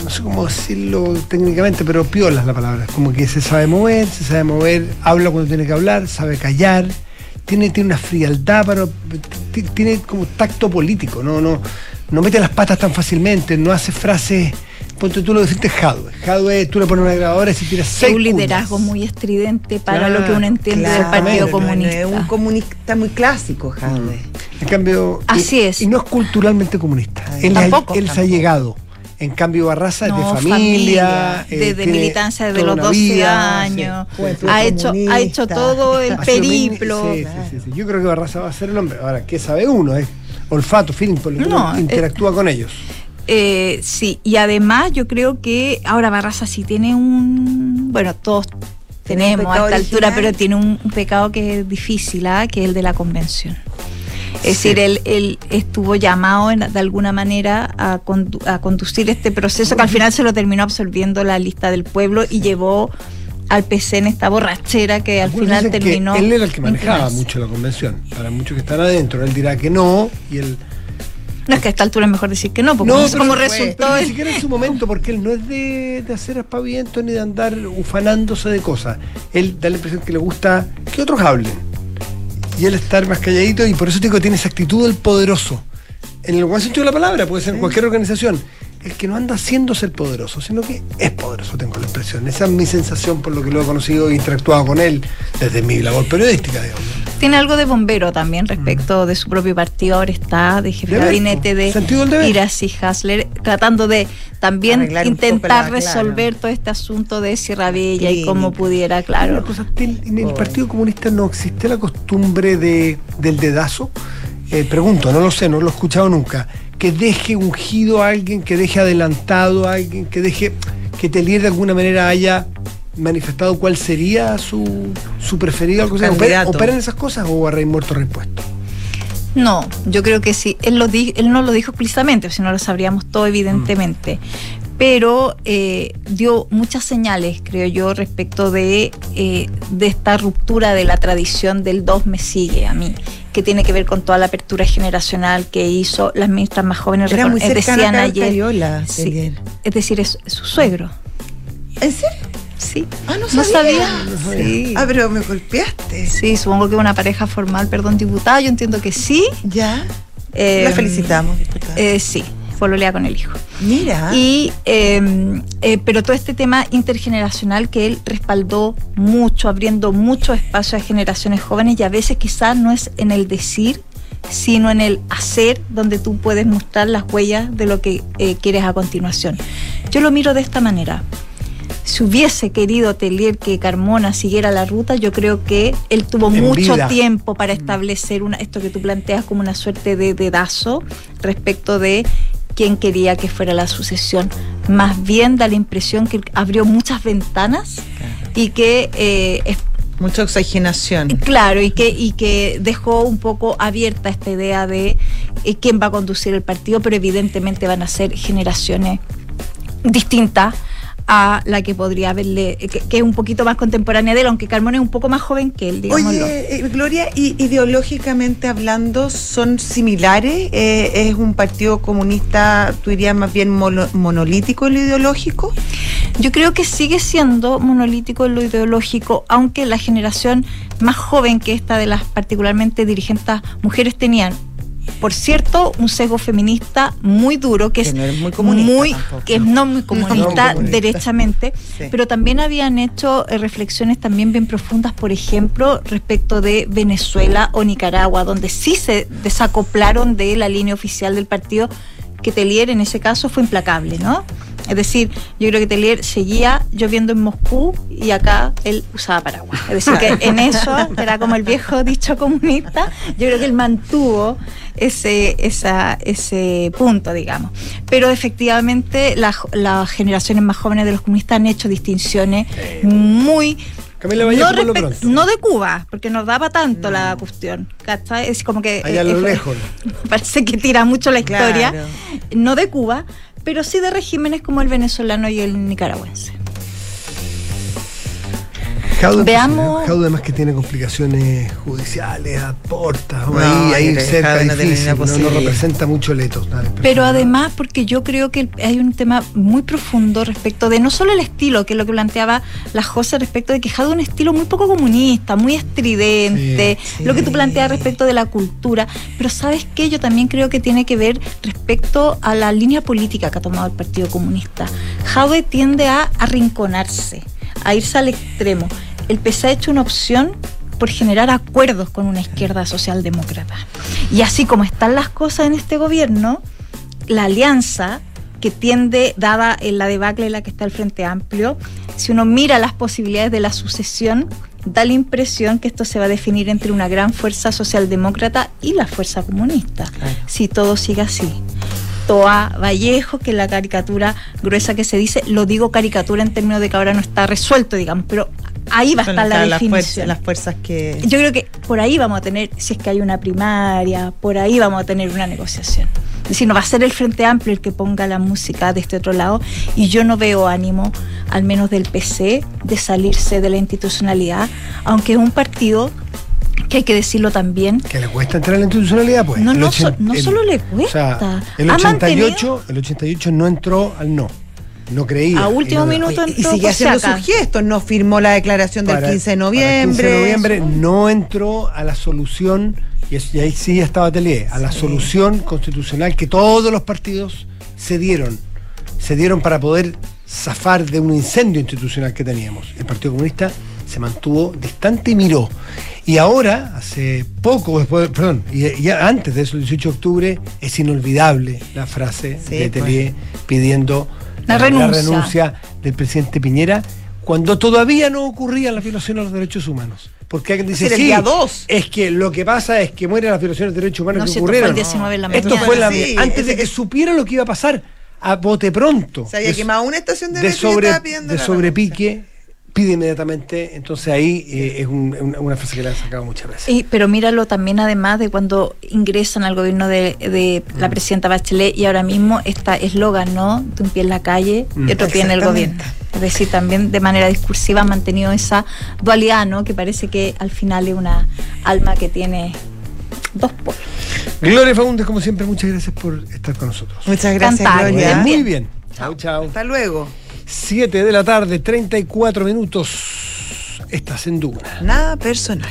A: no sé cómo decirlo técnicamente, pero piola es la palabra. Como que se sabe mover, se sabe mover, habla cuando tiene que hablar, sabe callar, tiene, tiene una frialdad, pero tiene como tacto político, no, no, no mete las patas tan fácilmente, no hace frases. Ponte tú lo deciste Jadwe. Jadwe, tú le pones una grabadora y si tiras seis.
E: Un liderazgo muy estridente para lo que uno entiende del Partido Comunista.
B: Es un comunista muy clásico, Jadwe.
A: Mm. En cambio.
E: Así es.
A: Y no es culturalmente comunista. Él, tampoco, él se ha llegado. En cambio, Barraza es de familia.
E: Eh, de militancia desde los 12 años. ha, hecho, ha hecho todo el periplo.
A: Sí, sí, sí, Yo creo que Barraza va a ser el hombre. Ahora, ¿qué sabe uno? Es olfato, feeling, porque no, eh, interactúa con ellos.
E: Eh, sí, y además yo creo que ahora Barraza sí tiene un. Bueno, todos tenemos a esta altura, pero tiene un, pecado que es difícil, ¿ah? que es el de la convención. Es decir, él, estuvo llamado de alguna manera a, conducir este proceso que al final se lo terminó absorbiendo la lista del pueblo y llevó al PC en esta borrachera que al final terminó.
A: él era el que manejaba mucho la convención. Para muchos que están adentro, él dirá que no y él.
E: No es que a esta altura es mejor decir que no, porque no, como resultó.
A: ni siquiera en su momento, porque él no es de, de hacer aspavientos ni de andar ufanándose de cosas. Él da la impresión que le gusta que otros hablen y él estar más calladito y por eso digo, tiene esa actitud del poderoso. En el buen sentido de la palabra, puede ser en cualquier organización. El que no anda haciendo ser poderoso, sino que es poderoso, tengo la impresión. Esa es mi sensación por lo que lo he conocido e interactuado con él desde mi labor periodística, digamos.
E: Tiene algo de bombero también respecto de su propio partido. Ahora está de jefe de gabinete de Irasi Hasler, tratando de también intentar resolver todo este asunto de Sierra Bella y cómo pudiera, claro.
A: en el Partido Comunista no existe la costumbre de, del dedazo. Eh, pregunto, no lo sé, no lo he escuchado nunca. Que deje ungido a alguien, que deje adelantado a alguien, que deje que Telier de alguna manera haya manifestado cuál sería su, su preferido? ¿Operan esas cosas o a rey muerto repuesto?
E: No, yo creo que sí. Él, lo él no lo dijo explícitamente, si no lo sabríamos todo evidentemente. Mm. Pero eh, dio muchas señales, creo yo, respecto de, eh, de esta ruptura de la tradición del dos me sigue a mí, que tiene que ver con toda la apertura generacional que hizo las ministras más jóvenes.
B: Era muy decían ayer.
E: es decir, es, su suegro.
B: ¿En serio?
E: Sí.
B: Ah, no sabía. Sí. Ah, pero me golpeaste.
E: Sí, supongo que una pareja formal, perdón, diputada, yo entiendo que sí.
B: Ya. Eh, La felicitamos,
E: diputada. Eh, sí, lea con el hijo.
B: Mira.
E: Y, em, eh, pero todo este tema intergeneracional que él respaldó mucho, abriendo mucho espacio a generaciones jóvenes y a veces quizás no es en el decir, sino en el hacer, donde tú puedes mostrar las huellas de lo que eh, quieres a continuación. Yo lo miro de esta manera si hubiese querido Telier que Carmona siguiera la ruta, yo creo que él tuvo mucho tiempo para establecer una, esto que tú planteas como una suerte de dedazo respecto de quién quería que fuera la sucesión. Más bien da la impresión que abrió muchas ventanas y que
B: eh, mucha oxigenación.
E: Claro, y que, y que dejó un poco abierta esta idea de eh, quién va a conducir el partido, pero evidentemente van a ser generaciones distinta a la que podría haberle, que, que es un poquito más contemporánea de él, aunque Carmona es un poco más joven que él, digámoslo.
B: Oye, eh, Gloria, y ideológicamente hablando, ¿son similares? Eh, ¿Es un partido comunista, tú dirías, más bien mono- monolítico en lo ideológico?
E: Yo creo que sigue siendo monolítico en lo ideológico, aunque la generación más joven que esta de las particularmente dirigentes mujeres tenían, por cierto, un sesgo feminista muy duro, que,
B: Que
E: es
B: no muy comunista
E: muy- que es no muy comunista,
A: comunista.
E: derechamente,
B: Sí.
E: pero también habían hecho eh, reflexiones también bien profundas, por ejemplo, respecto de Venezuela o Nicaragua, donde sí se desacoplaron de la línea oficial del partido, que Telier en ese caso fue implacable, ¿no? Es decir, yo creo que Telier seguía lloviendo en Moscú y acá él usaba paraguas. Es decir, que en eso era como el viejo dicho comunista. Yo creo que él mantuvo ese, esa, ese punto, digamos. Pero efectivamente la- las generaciones más jóvenes de los comunistas han hecho distinciones muy... No, no de Cuba, porque nos daba tanto la cuestión. ¿cachai? Es como que...
A: Allá a
E: eh,
A: lo
E: eh,
A: lejos.
E: parece que tira mucho la historia,
B: Claro.
E: no de Cuba, pero sí de regímenes como el venezolano y el nicaragüense.
A: Jaude,
E: Veamos-
A: Jaude además que tiene complicaciones judiciales, aporta,
B: No,
A: ahí,
B: que
A: cerca
B: Jaude no
A: difícil, no, no representa mucho impresión,
E: Pero además, porque yo creo que hay un tema muy profundo respecto de no solo el estilo, que es lo que planteaba la José respecto de que Jade un estilo muy poco comunista, muy estridente,
B: Sí,
E: lo que tú planteas respecto de la cultura. Pero ¿sabes qué? Yo también creo que tiene que ver respecto a la línea política que ha tomado el Partido Comunista. Jade tiende a arrinconarse, a irse al extremo. El PC ha hecho una opción por generar acuerdos con una izquierda socialdemócrata. Y así como están las cosas en este gobierno, la alianza que tiende, dada en la debacle en la que está el Frente Amplio, si uno mira las posibilidades de la sucesión, da la impresión que esto se va a definir entre una gran fuerza socialdemócrata y la fuerza comunista,
B: Claro.
E: si todo sigue así. Toa Vallejo, que es la caricatura gruesa que se dice, lo digo caricatura en términos de que ahora no está resuelto, digamos, pero ahí va a estar la
B: las, fuerzas,
E: definición.
B: las fuerzas que...
E: Yo creo que por ahí vamos a tener, si es que hay una primaria, por ahí vamos a tener una negociación. Es decir, no va a ser el Frente Amplio el que ponga la música de este otro lado y yo no veo ánimo, al menos del PC, de salirse de la institucionalidad, aunque es un partido que hay que decirlo también.
A: Que le cuesta entrar en la institucionalidad, pues.
E: No, no, so- no
A: el-
E: solo le
A: O sea,
E: cuesta.
A: el
E: Ha
A: 88, el 88 no entró al no. No creía.
E: A último
A: Y no-
E: minuto
B: Y
E: entró
B: sigue
E: por si
B: haciendo sus gestos, no firmó la declaración del
A: para-
B: 15 de
A: para el
B: noviembre.
A: 15 de noviembre no entró a la solución, y, es- y ahí sí ya estaba Telier, a la
B: Sí.
A: solución constitucional que todos los partidos se dieron. Se dieron para poder zafar de un incendio institucional que teníamos. El Partido Comunista se mantuvo distante y miró. Y ahora, hace poco, después, perdón, y, y antes de eso, el 18 de octubre, es inolvidable la frase
B: Sí,
A: de
B: pues.
A: Telier pidiendo
E: La renuncia.
A: renuncia del presidente Piñera cuando todavía no ocurrían las violaciones a los derechos humanos. Porque alguien dice, sí,
B: dos.
A: es que lo que pasa es que mueren las violaciones de derechos humanos
E: No,
A: que
E: si esto fue el
A: ocurrieron.
E: 19 en la
A: Esto fue la,
B: Sí,
A: antes de que supieran lo que iba a pasar, a bote pronto.
B: Se había
A: de-
B: quemado una estación de,
A: de, sobre, de
B: la
A: sobrepique, pide inmediatamente. Entonces ahí eh, es un- una, una frase que le han sacado muchas veces.
E: Y- pero míralo también además de cuando ingresan al gobierno de, de la
A: Mm.
E: presidenta Bachelet y ahora mismo está eslogan, ¿no? De un pie en la calle
A: Mm.
E: y otro pie en el gobierno. Es decir, también de manera discursiva han mantenido esa dualidad, ¿no? Que parece que al final es una alma que tiene dos polos.
A: Gloria Faundes, como siempre, muchas gracias por estar con nosotros.
B: Muchas gracias. Gloria.
A: Muy bien. Chao, chao.
B: Hasta luego.
A: 7 de la tarde, 34 minutos. Estás en Duna.
B: Nada personal.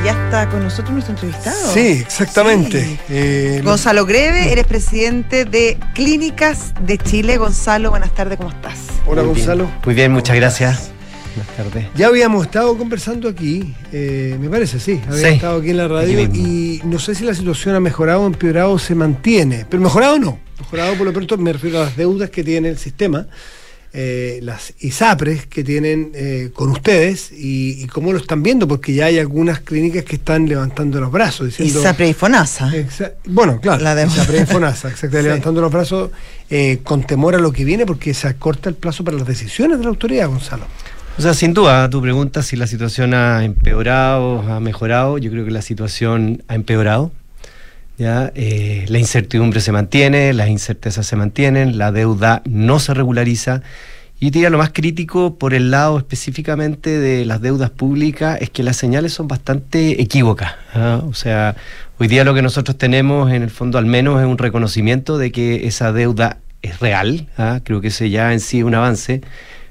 B: Y ya está con nosotros nuestro entrevistado.
A: Sí, exactamente.
B: Sí.
A: Eh,
B: Gonzalo Greve, eres presidente de Clínicas de Chile. Gonzalo, buenas tardes, ¿cómo estás?
A: hola,
F: Muy bien.
A: Gonzalo.
F: Muy bien, muchas
A: ¿Cómo
F: gracias. Buenas tardes.
A: Ya habíamos estado conversando aquí, eh, me parece, sí, habíamos
F: Sí,
A: estado aquí en la radio y no sé si la situación ha mejorado o empeorado o se mantiene, pero mejorado no, mejorado por lo pronto me refiero a las deudas que tiene el sistema, eh, las ISAPRES que tienen eh, con ustedes y, y cómo lo están viendo, porque ya hay algunas clínicas que están levantando los brazos, diciendo...
B: Isapre y Fonasa.
A: Bueno, claro,
B: La de-
A: ISAPRES y FONASA, exacto,
B: Sí.
A: levantando los brazos eh, con temor a lo que viene porque se acorta el plazo para las decisiones de la autoridad, Gonzalo.
F: O sea, sin duda, tu pregunta si la situación ha empeorado, ha mejorado, yo creo que la situación ha empeorado. ¿ya? Eh, la incertidumbre se mantiene, las incertezas se mantienen, la deuda no se regulariza. Y diría lo más crítico por el lado específicamente de las deudas públicas es que las señales son bastante equívocas. ¿ah? O sea, hoy día lo que nosotros tenemos en el fondo al menos es un reconocimiento de que esa deuda es real. ¿ah? Creo que ese ya en sí es un avance.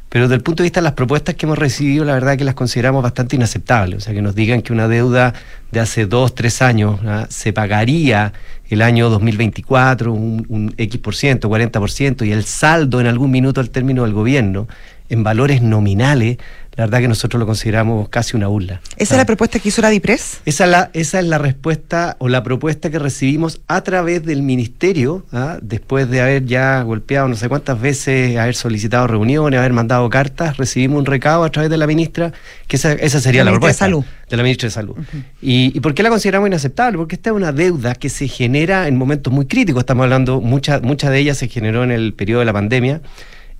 F: Pero desde el punto de vista de las propuestas que hemos recibido, la verdad es que las consideramos bastante inaceptables. O sea, que nos digan que una deuda de hace dos, tres años ¿ah? se pagaría el año 2024 un, un X por ciento, 40 por ciento, y el saldo en algún minuto al término del gobierno en valores nominales, la verdad que nosotros lo consideramos casi una burla.
B: ¿Esa es la propuesta que hizo la DIPRES?
F: Esa es la, esa es la respuesta o la propuesta que recibimos a través del ministerio, ¿ah? después de haber ya golpeado no sé cuántas veces, haber solicitado reuniones, haber mandado cartas, recibimos un recado a través de la ministra, que esa, esa sería
B: La
F: la,
B: ministra de
F: propuesta.
B: Salud.
F: De la ministra de Salud. y, ¿Y por qué la consideramos inaceptable? Porque esta es una deuda que se genera en momentos muy críticos. Estamos hablando, mucha, mucha de ellas se generó en el periodo de la pandemia.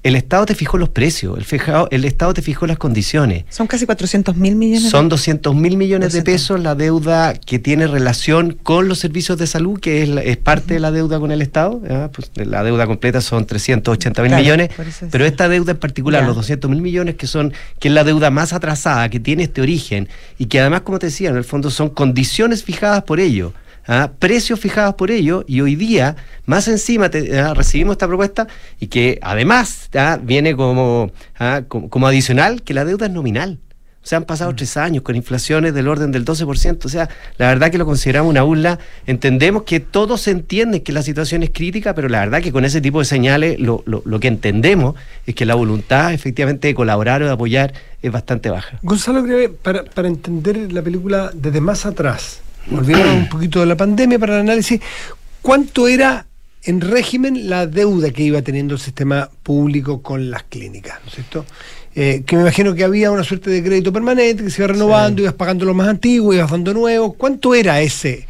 F: El Estado te fijó los precios, el, fijado- el Estado te fijó las condiciones.
B: Son casi 400 mil millones.
F: Son 200 mil millones de
B: 200.
F: pesos la deuda que tiene relación con los servicios de salud, que es, es parte de la deuda con el Estado. ¿ya? Pues, la deuda completa son 380 mil
B: Claro,
F: millones, pero esta deuda en particular,
B: Ya.
F: los 200 mil millones, que son que es la deuda más atrasada, que tiene este origen y que además, como te decía, en el fondo son condiciones fijadas por ello. ¿Ah? precios fijados por ello y hoy día más encima te- ah, recibimos esta propuesta y que además ah, viene como, ah, como como adicional que la deuda es nominal o sea, han pasado tres años con inflaciones del orden del 12%. O sea, la verdad que lo consideramos una burla. Entendemos que todos entienden que la situación es crítica, pero la verdad que con ese tipo de señales lo, lo- lo que entendemos es que la voluntad efectivamente de colaborar o de apoyar es bastante baja.
A: Gonzalo Greve, para, para entender la película desde más atrás, volviendo un poquito de la pandemia para el análisis, ¿cuánto era en régimen la deuda que iba teniendo el sistema público con las clínicas? ¿No es cierto? Eh, que me imagino que había una suerte de crédito permanente que se iba renovando, ibas pagando lo más antiguo, ibas dando nuevo. ¿Cuánto era ese?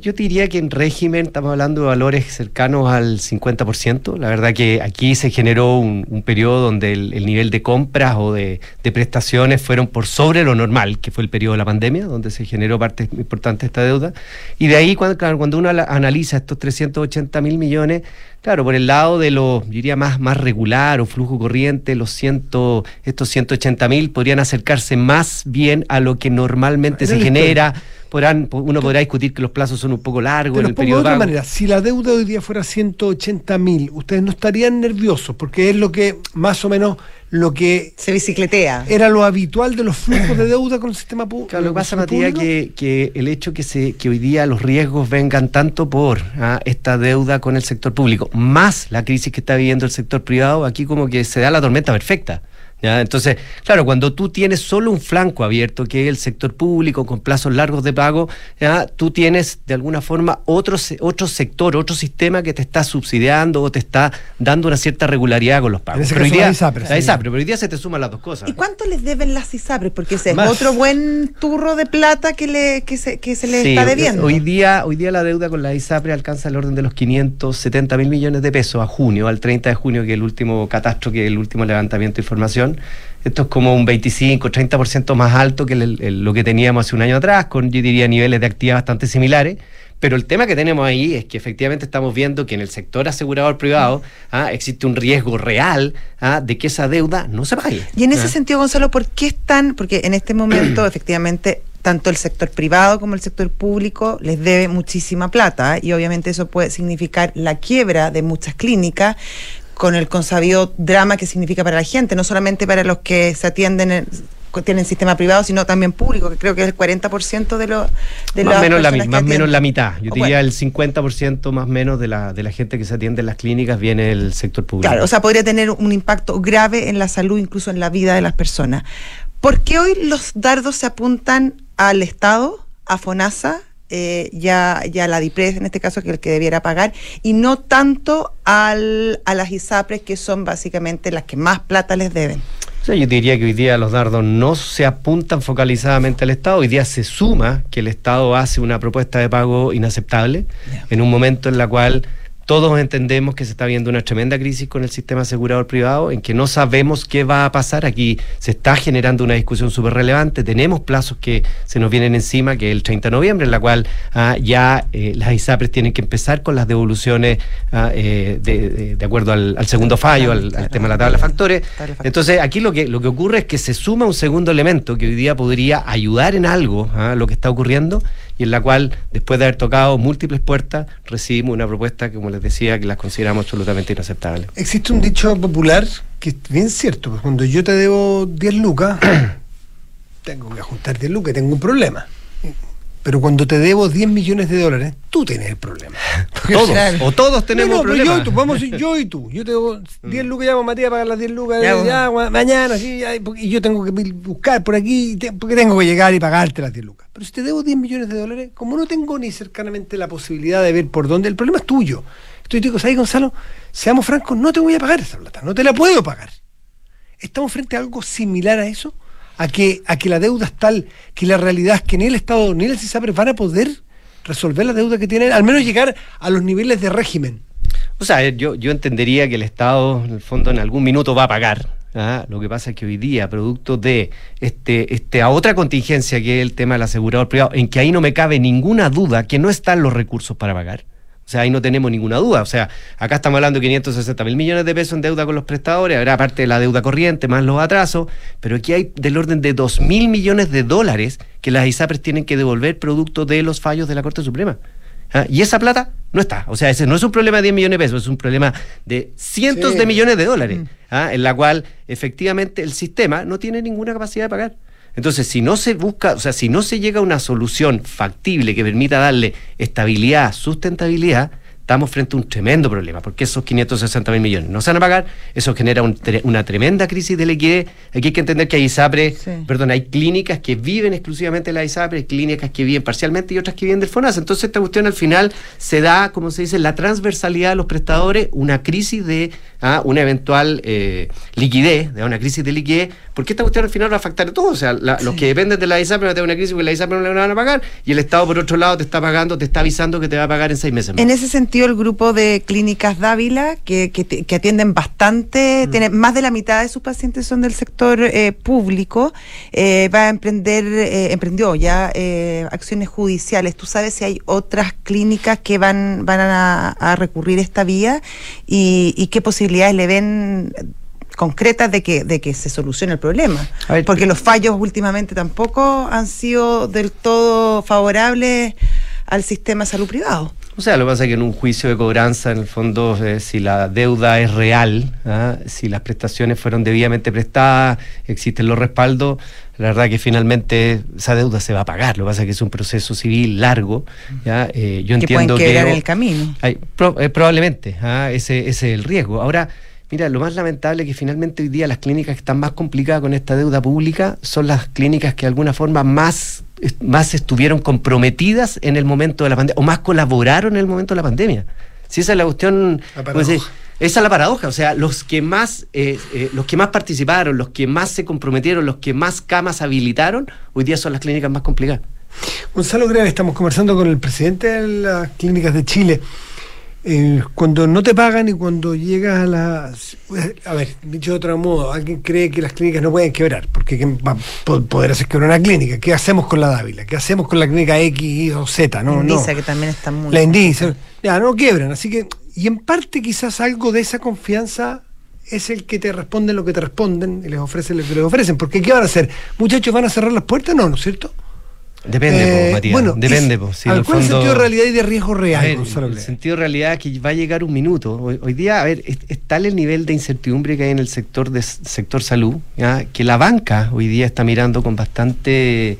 F: Yo diría que en régimen estamos hablando de valores cercanos al 50%. La verdad que aquí se generó un, un periodo donde el, el nivel de compras o de, de prestaciones fueron por sobre lo normal, que fue el periodo de la pandemia, donde se generó parte importante de esta deuda. Y de ahí, cuando, claro, cuando uno analiza estos 380 mil millones, claro, por el lado de lo, yo diría, más, más regular o flujo corriente, los ciento, estos 180 mil podrían acercarse más bien a lo que normalmente se genera. Podrán, uno podrá discutir que los plazos son un poco largos en el periodo de
A: otra manera. Si la deuda hoy día fuera 180 mil, ustedes no estarían nerviosos, porque es lo que, más o menos, lo que
B: Se bicicletea.
A: era lo habitual de los flujos de deuda con el sistema pu-
F: Claro, lo que pasa, Matías,
A: público.
F: que, que el hecho que, se, que hoy día los riesgos vengan tanto por ah, esta deuda con el sector público, más la crisis que está viviendo el sector privado, aquí como que se da la tormenta perfecta. ¿Ya? Entonces, claro, cuando tú tienes solo un flanco abierto, que es el sector público con plazos largos de pago, ¿ya? tú tienes de alguna forma otro, se- otro sector, otro sistema que te está subsidiando o te está dando una cierta regularidad con los pagos. Pero hoy día-
A: la ISAPRE,
F: la
A: sí.
F: ISAPRE, pero hoy día se te suman las dos cosas.
B: ¿Y cuánto les deben las ISAPRES? Porque ese es
A: Más.
B: otro buen turro de plata que, le, que, se, que se le
F: Sí,
B: está debiendo.
F: Hoy día, hoy día la deuda con la ISAPRE alcanza el orden de los 570 mil millones de pesos a junio, al 30 de junio, que es el último catastro, que es el último levantamiento de información. Esto es como un 25, 30% más alto que el- el- lo que teníamos hace un año atrás, con yo diría niveles de actividad bastante similares. Pero el tema que tenemos ahí es que efectivamente estamos viendo que en el sector asegurador privado ah, existe un riesgo real ah, de que esa deuda no se pague.
B: Y en ese
F: Ah.
B: sentido, Gonzalo, ¿por qué están? Porque en este momento, efectivamente, tanto el sector privado como el sector público les debe muchísima plata ¿eh? y obviamente eso puede significar la quiebra de muchas clínicas con el consabido drama que significa para la gente, no solamente para los que se atienden en tienen sistema privado, sino también público, que creo que es el 40% de los de
F: más menos la, más menos la mitad. Yo
B: O
F: diría
B: bueno.
F: el 50% más menos de la, de la gente que se atiende en las clínicas viene del sector público.
B: Claro, o sea, podría tener un impacto grave en la salud, incluso en la vida de las personas. ¿Por qué hoy los dardos se apuntan al Estado, a FONASA, eh, ya, ya la DIPRES en este caso, que es el que debiera pagar, y no tanto al, a las ISAPRES, que son básicamente las que más plata les deben?
F: O sea, yo diría que hoy día los dardos no se apuntan focalizadamente al Estado, hoy día se suma que el Estado hace una propuesta de pago inaceptable en un momento en la cual todos entendemos que se está viendo una tremenda crisis con el sistema asegurador privado, en que no sabemos qué va a pasar. Aquí se está generando una discusión súper relevante. Tenemos plazos que se nos vienen encima, que es el 30 de noviembre, en la cual ah, ya eh, las ISAPRES tienen que empezar con las devoluciones ah, eh, de, acuerdo al, al segundo fallo, al, al tema de la tabla de factores. Entonces, aquí lo que, lo que ocurre es que se suma un segundo elemento que hoy día podría ayudar en algo a lo que está ocurriendo y en la cual, después de haber tocado múltiples puertas, recibimos una propuesta que, como les decía, que las consideramos absolutamente inaceptables.
A: Existe un dicho popular que es bien cierto, porque cuando yo te debo 10 lucas, tengo que juntar 10 lucas tengo un problema. Pero cuando te debo 10 millones de dólares, tú tienes el problema.
F: Todos, o todos tenemos
A: no, no,
F: problemas.
A: yo y tú, vamos yo y tú. Yo te debo 10 lucas, llamo a Matías a pagar las 10 lucas,
B: Ya,
A: mañana, sí, ya, y yo tengo que buscar por aquí, porque tengo que llegar y pagarte las 10 lucas. Pero si te debo 10 millones de dólares, como no tengo ni cercanamente la posibilidad de ver por dónde, el problema es tuyo. Estoy digo, ¿sabes, Gonzalo? Seamos francos, no te voy a pagar esa plata, no te la puedo pagar. ¿Estamos frente a algo similar a eso? A que, a que la deuda es tal que la realidad es que ni el Estado ni el CISAPRE van a poder resolver la deuda que tienen, al menos llegar a los niveles de régimen.
F: O sea, yo, yo entendería que el Estado, en el fondo, en algún minuto va a pagar. ¿ah? Lo que pasa es que hoy día, producto de este, este, a otra contingencia que es el tema del asegurador privado, en que ahí no me cabe ninguna duda que no están los recursos para pagar. O sea, ahí no tenemos ninguna duda. O sea, acá estamos hablando de 560 mil millones de pesos en deuda con los prestadores, habrá parte de la deuda corriente más los atrasos, pero aquí hay del orden de 2 mil millones de dólares que las ISAPRES tienen que devolver producto de los fallos de la Corte Suprema. ¿Ah? Y esa plata no está. O sea, ese no es un problema de 10 millones de pesos, es un problema de cientos
A: Sí.
F: de millones de dólares, ¿ah? en la cual efectivamente el sistema no tiene ninguna capacidad de pagar. Entonces, si no se busca, o sea, si no se llega a una solución factible que permita darle estabilidad, sustentabilidad, estamos frente a un tremendo problema, porque esos 560 mil millones no se van a pagar, eso genera un una tremenda crisis de liquidez. Aquí hay que entender que hay ISAPRE,
B: Sí.
F: perdón, hay clínicas que viven exclusivamente de la ISAPRE, hay clínicas que viven parcialmente y otras que viven del FONASA. Entonces, esta cuestión al final se da, como se dice, la transversalidad de los prestadores, una crisis de ah, una eventual eh, liquidez, de una crisis de liquidez, porque esta cuestión al final va a afectar a todos. O sea, la- los que dependen de la ISAPRE van a tener una crisis porque la ISAPRE no le van a pagar y el Estado, por otro lado, te está pagando, te está avisando que te va a pagar en seis meses más.
B: En ese sentido, el grupo de clínicas Dávila, que, que, te- que atienden
F: Mm.
B: bastante, tiene más de la mitad de sus pacientes son del sector eh, público, eh, va a emprender, eh, emprendió ya eh, acciones judiciales. ¿Tú sabes si hay otras clínicas que van, van a, a recurrir esta vía y, y qué posibilidades le ven? concretas de que de que se solucione el problema
F: ver,
B: porque los fallos últimamente tampoco han sido del todo favorables al sistema de salud privado
F: O sea, lo que pasa es que en un juicio de cobranza, en el fondo, eh, si la deuda es real, ¿ah? si las prestaciones fueron debidamente prestadas, existen los respaldos, la verdad que finalmente esa deuda se va a pagar. Lo que pasa es que es un proceso civil largo. ¿ya? Eh, yo
B: que pueden
F: entiendo
B: quebrar
F: que...
B: en el camino.
F: Hay- pro- eh, probablemente, ¿ah? ese, ese es el riesgo. Ahora, mira, lo más lamentable es que finalmente hoy día las clínicas que están más complicadas con esta deuda pública son las clínicas que de alguna forma más, más estuvieron comprometidas en el momento de la pandemia, o más colaboraron en el momento de la pandemia. Si esa es la cuestión, esa es la paradoja, o sea, los que más, eh, eh, los que más participaron, los que más se comprometieron, los que más camas habilitaron, hoy día son las clínicas más complicadas.
A: Gonzalo Grave, estamos conversando con el presidente de las clínicas de Chile. Eh, cuando no te pagan y cuando llegas a las... A ver, dicho de otro modo, alguien cree que las clínicas no pueden quebrar, porque ¿quién va a po- poder hacer quebrar una clínica? ¿Qué hacemos con la Dávila? ¿Qué hacemos con la clínica X Y o Z? No,
B: Indisa,
A: no.
B: que también está muy
A: La Indisa. Ya, no quiebran. Así que, y en parte quizás algo de esa confianza es el que te responden lo que te responden y les ofrecen lo que les ofrecen. Porque ¿qué van a hacer? Muchachos, ¿van a cerrar las puertas? No, ¿no es cierto?
F: Depende,
A: Eh,
F: po, Matías.
A: bueno,
F: depende,
A: es-
F: po. Si
A: a
F: en
A: ver,
F: el
A: ¿Cuál es el sentido de realidad y de riesgo real,
F: ver,
A: Gonzalo
F: el sentido de realidad es que va a llegar un minuto. Hoy, hoy día, a ver, es, es tal el nivel de incertidumbre que hay en el sector de sector salud, ¿ya? que la banca hoy día está mirando con bastante,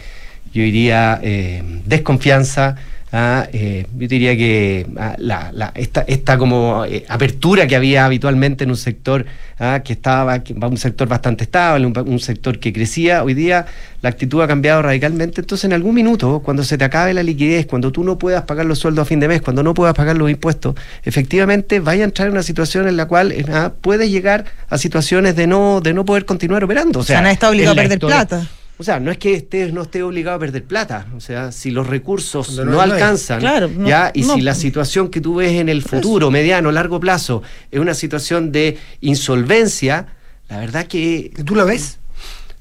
F: yo diría, eh, desconfianza. ¿Ah? Eh, yo diría que ah, la, la- esta, esta como eh, apertura que había habitualmente en un sector ¿ah? que estaba que un sector bastante estable, un, un sector que crecía, hoy día la actitud ha cambiado radicalmente. Entonces, en algún minuto, cuando se te acabe la liquidez, cuando tú no puedas pagar los sueldos a fin de mes, cuando no puedas pagar los impuestos, efectivamente vaya a entrar en una situación en la cual eh, ah, puedes llegar a situaciones de no, de no poder continuar operando. O
B: O sea,
F: sea,
B: nadie está obligado a perder plata.
F: O sea, no es que estés no esté obligado a perder plata. O sea, si los recursos no, alcanzan,
B: Claro, no-
F: ya, y
B: no.
F: si la situación que tú ves en el futuro, mediano, largo plazo, es una situación de insolvencia, la verdad que
A: ¿Que ¿Tú la ves?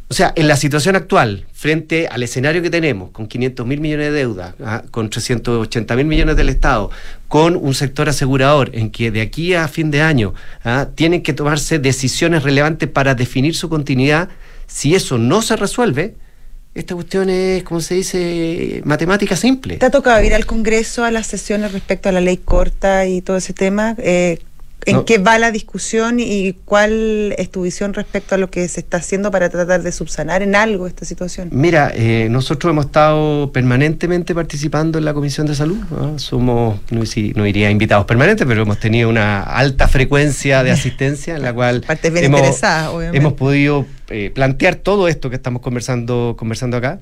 F: o sea, en la situación actual, frente al escenario que tenemos, con 500 mil millones de deuda, ¿ah? con 380 mil millones del Estado, con un sector asegurador en que de aquí a fin de año ¿ah? tienen que tomarse decisiones relevantes para definir su continuidad, si eso no se resuelve, esta cuestión es, como se dice, matemática simple.
B: ¿Te ha tocado ir al Congreso a las sesiones respecto a la ley corta y todo ese tema? Eh, ¿En
F: No.
B: qué va la discusión y cuál es tu visión respecto a lo que se está haciendo para tratar de subsanar en algo esta situación?
F: Mira, eh, nosotros hemos estado permanentemente participando en la Comisión de Salud. ¿no? Somos, no, si- no iría invitados permanentes, pero hemos tenido una alta frecuencia de asistencia en la cual hemos podido eh, plantear todo esto que estamos conversando, conversando acá.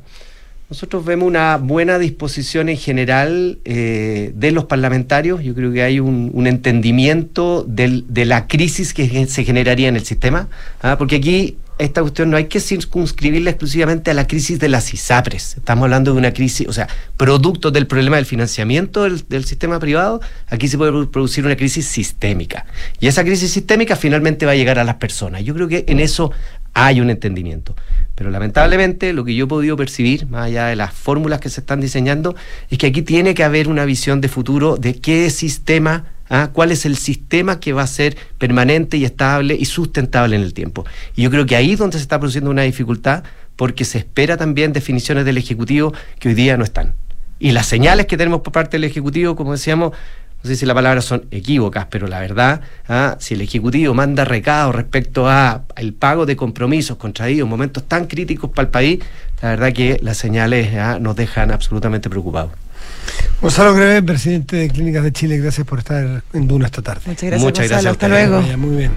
F: Nosotros vemos una buena disposición en general eh, de los parlamentarios. Yo creo que hay un, entendimiento de la crisis que se generaría en el sistema, ¿ah? porque aquí esta cuestión no hay que circunscribirla exclusivamente a la crisis de las ISAPRES. Estamos hablando de una crisis, o sea, producto del problema del financiamiento del, del sistema privado, aquí se puede producir una crisis sistémica. Y esa crisis sistémica finalmente va a llegar a las personas. Yo creo que en eso hay un entendimiento. Pero lamentablemente lo que yo he podido percibir, más allá de las fórmulas que se están diseñando, es que aquí tiene que haber una visión de futuro de qué sistema, ah, cuál es el sistema que va a ser permanente y estable y sustentable en el tiempo. Y yo creo que ahí es donde se está produciendo una dificultad porque se espera también definiciones del Ejecutivo que hoy día no están. Y las señales que tenemos por parte del Ejecutivo, como decíamos, no sé si las palabras son equívocas, pero la verdad, ah, si el Ejecutivo manda recado respecto a el pago de compromisos contraídos en momentos tan críticos para el país, la verdad que las señales ah, nos dejan absolutamente preocupados.
A: Gonzalo Greve, presidente de Clínicas de Chile, gracias por estar en Duna esta tarde.
B: Muchas gracias,
F: Muchas gracias
B: Hasta luego.
A: Vaya, muy bien.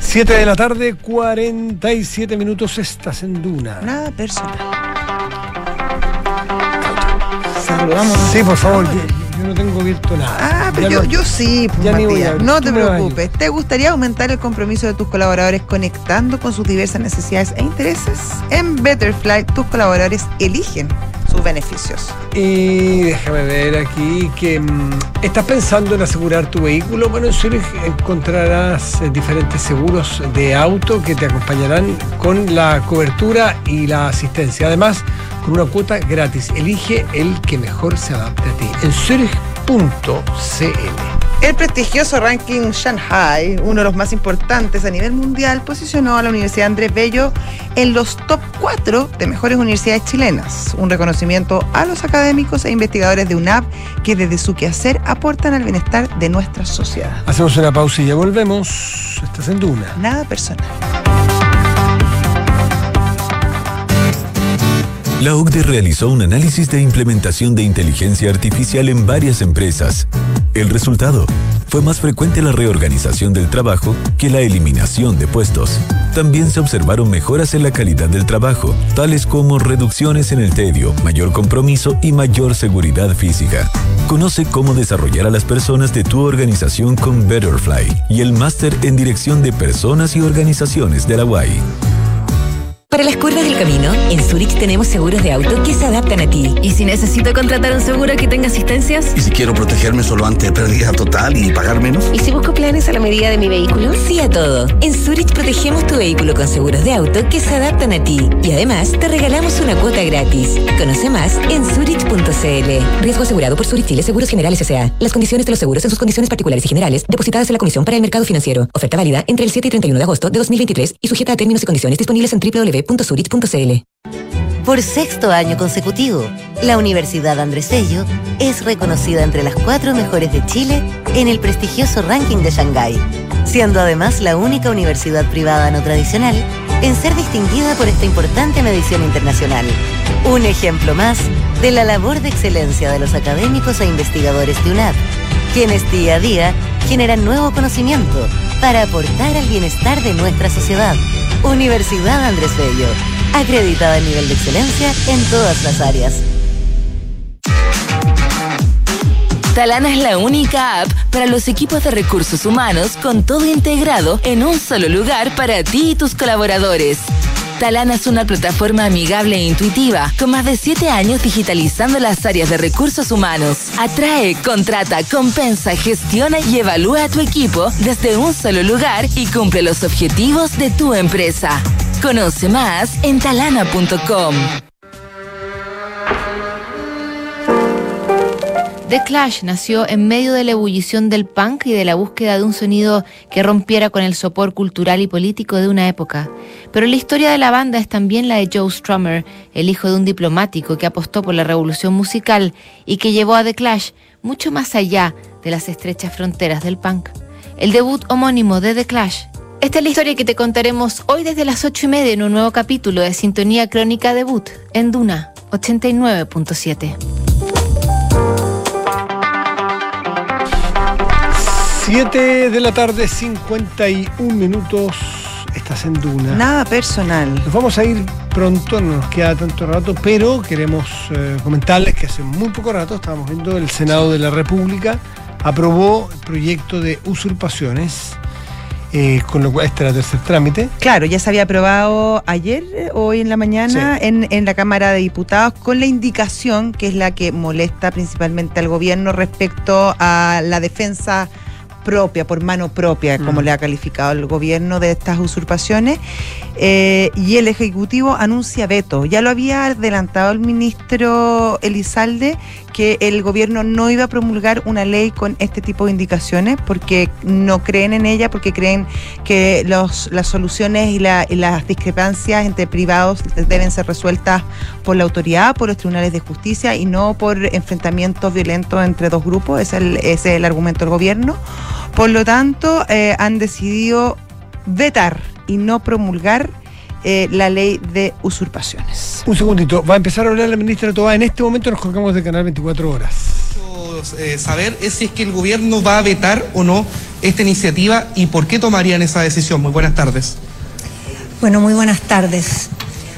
A: 7 de la tarde, 47 minutos, estás en Duna.
B: Nada personal. Saludamos.
A: Sí, por favor, yo, no tengo abierto nada.
B: Ah, pero yo,
A: no-
B: yo sí, pues,
A: ya
B: Matías. No te preocupes. ¿Te gustaría aumentar el compromiso de tus colaboradores conectando con sus diversas necesidades e intereses? En Betterfly, tus colaboradores eligen sus beneficios.
A: Y déjame ver aquí que mm, estás pensando en asegurar tu vehículo. Bueno, en Zurich encontrarás eh, diferentes seguros de auto que te acompañarán con la cobertura y la asistencia. Además, con una cuota gratis. Elige el que mejor se adapte a ti. En zurich.cl.
B: El prestigioso ranking Shanghai, uno de los más importantes a nivel mundial, posicionó a la Universidad Andrés Bello en los top 4 de mejores universidades chilenas, un reconocimiento a los académicos e investigadores de UNAP que desde su quehacer aportan al bienestar de nuestra sociedad.
A: Hacemos una pausa y ya volvemos. Estás en Duna.
B: Nada personal.
G: La OCDE realizó un análisis de implementación de inteligencia artificial en varias empresas. El resultado fue más frecuente la reorganización del trabajo que la eliminación de puestos. También se observaron mejoras en la calidad del trabajo, tales como reducciones en el tedio, mayor compromiso y mayor seguridad física. Conoce cómo desarrollar a las personas de tu organización con Betterfly y el máster en dirección de personas y organizaciones de la UAI.
H: Para las curvas del camino, en Zurich tenemos seguros de auto que se adaptan a ti.
I: ¿Y si necesito contratar un seguro que tenga asistencias?
J: ¿Y si quiero protegerme solo ante pérdida total y pagar menos?
I: ¿Y si busco planes a la medida de mi vehículo?
H: Sí a todo. En Zurich protegemos tu vehículo con seguros de auto que se adaptan a ti. Y además te regalamos una cuota gratis. Conoce más en zurich.cl. Riesgo asegurado por Zurich Chile Seguros Generales S.A. Las condiciones de los seguros en sus condiciones particulares y generales depositadas en la Comisión para el Mercado Financiero. Oferta válida entre el 7 y 31 de agosto de 2023 y sujeta a términos y condiciones disponibles en
K: Por sexto año consecutivo, la Universidad Andrés Bello es reconocida entre las cuatro mejores de Chile en el prestigioso ranking de Shanghái, siendo además la única universidad privada no tradicional en ser distinguida por esta importante medición internacional. Un ejemplo más de la labor de excelencia de los académicos e investigadores de UNAP, quienes día a día generan nuevo conocimiento para aportar al bienestar de nuestra sociedad. Universidad Andrés Bello, acreditada en nivel de excelencia en todas las áreas.
I: Talana es la única app para los equipos de recursos humanos con todo integrado en un solo lugar para ti y tus colaboradores. Talana es una plataforma amigable e intuitiva, con más de 7 años digitalizando las áreas de recursos humanos. Atrae, contrata, compensa, gestiona y evalúa a tu equipo desde un solo lugar y cumple los objetivos de tu empresa. Conoce más en talana.com.
L: The Clash nació en medio de la ebullición del punk y de la búsqueda de un sonido que rompiera con el sopor cultural y político de una época. Pero la historia de la banda es también la de Joe Strummer, el hijo de un diplomático que apostó por la revolución musical y que llevó a The Clash mucho más allá de las estrechas fronteras del punk. El debut homónimo de The Clash. Esta es la historia que te contaremos hoy desde las ocho y media en un nuevo capítulo de Sintonía Crónica Debut en Duna 89.7.
A: 7 de la tarde, 51 minutos. Estás en Duna.
B: Nada personal.
A: Nos vamos a ir pronto, no nos queda tanto rato, pero queremos eh, comentarles que hace muy poco rato estábamos viendo el Senado de la República aprobó el proyecto de usurpaciones. eh, con lo cual este era el tercer trámite.
B: Claro, ya se había aprobado ayer, eh, hoy en la mañana, en, en la Cámara de Diputados, con la indicación que es la que molesta principalmente al gobierno respecto a la defensa propia, por mano propia, como
A: Mm.
B: le ha calificado el gobierno de estas usurpaciones, eh, y el Ejecutivo anuncia veto. Ya lo había adelantado el ministro Elizalde que el gobierno no iba a promulgar una ley con este tipo de indicaciones porque no creen en ella, porque creen que los, las soluciones y, la- y las discrepancias entre privados deben ser resueltas por la autoridad, por los tribunales de justicia y no por enfrentamientos violentos entre dos grupos. Ese es el, ese es el argumento del gobierno. Por lo tanto, eh, han decidido vetar y no promulgar eh, la ley de usurpaciones.
A: Un segundito, va a empezar a hablar la ministra Tobá. En este momento nos colgamos de canal 24 horas.
M: eh, saber es si es que el gobierno va a vetar o no esta iniciativa y por qué tomarían esa decisión. Muy buenas tardes.
N: Bueno, muy buenas tardes.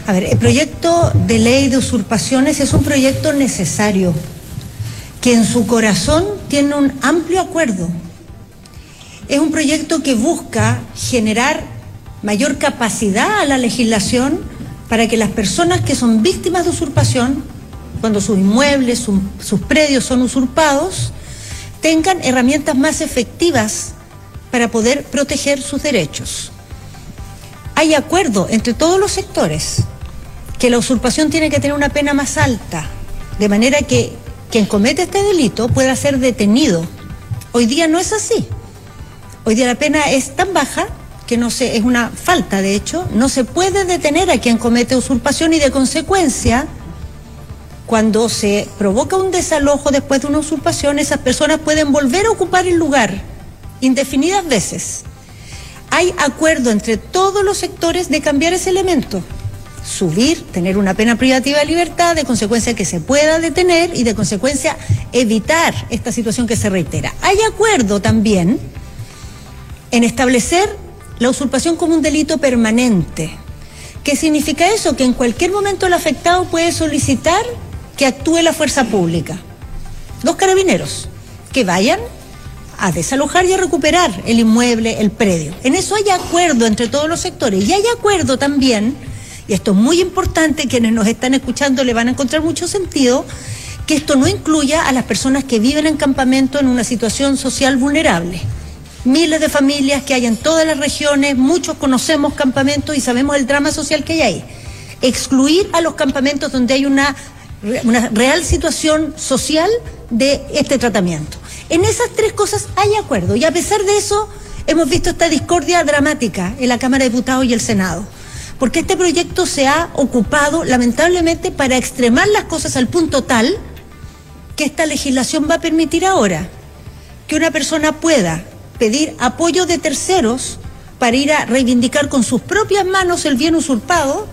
N: A ver, el proyecto de ley de usurpaciones es un proyecto necesario que en su corazón tiene un amplio acuerdo. Es un proyecto que busca generar mayor capacidad a la legislación para que las personas que son víctimas de usurpación, cuando sus inmuebles, su- sus predios son usurpados, tengan herramientas más efectivas para poder proteger sus derechos hay acuerdo entre todos los sectores que la usurpación tiene que tener una pena más alta, de manera que quien comete este delito pueda ser detenido. Hoy día no es así. Hoy día la pena es tan baja que no se, es una falta, de hecho, no se puede detener a quien comete usurpación y de consecuencia, cuando se provoca un desalojo después de una usurpación, esas personas pueden volver a ocupar el lugar indefinidas veces hay acuerdo entre todos los sectores de cambiar ese elemento. Subir, tener una pena privativa de libertad, de consecuencia que se pueda detener y de consecuencia evitar esta situación que se reitera. Hay acuerdo también en establecer la usurpación como un delito permanente. ¿Qué significa eso? Que en cualquier momento el afectado puede solicitar que actúe la fuerza pública. Dos carabineros que vayan a desalojar y a recuperar el inmueble, el predio. En eso hay acuerdo entre todos los sectores y hay acuerdo también, y esto es muy importante, quienes nos están escuchando le van a encontrar mucho sentido, que esto no incluya a las personas que viven en campamento en una situación social vulnerable. Miles de familias que hay en todas las regiones, muchos conocemos campamentos y sabemos el drama social que hay ahí. Excluir a los campamentos donde hay una, una real situación social de este tratamiento. En esas tres cosas hay acuerdo y a pesar de eso hemos visto esta discordia dramática en la Cámara de Diputados y el Senado. Porque este proyecto se ha ocupado lamentablemente para extremar las cosas al punto tal que esta legislación va a permitir ahora que una persona pueda pedir apoyo de terceros para ir a reivindicar con sus propias manos el bien usurpado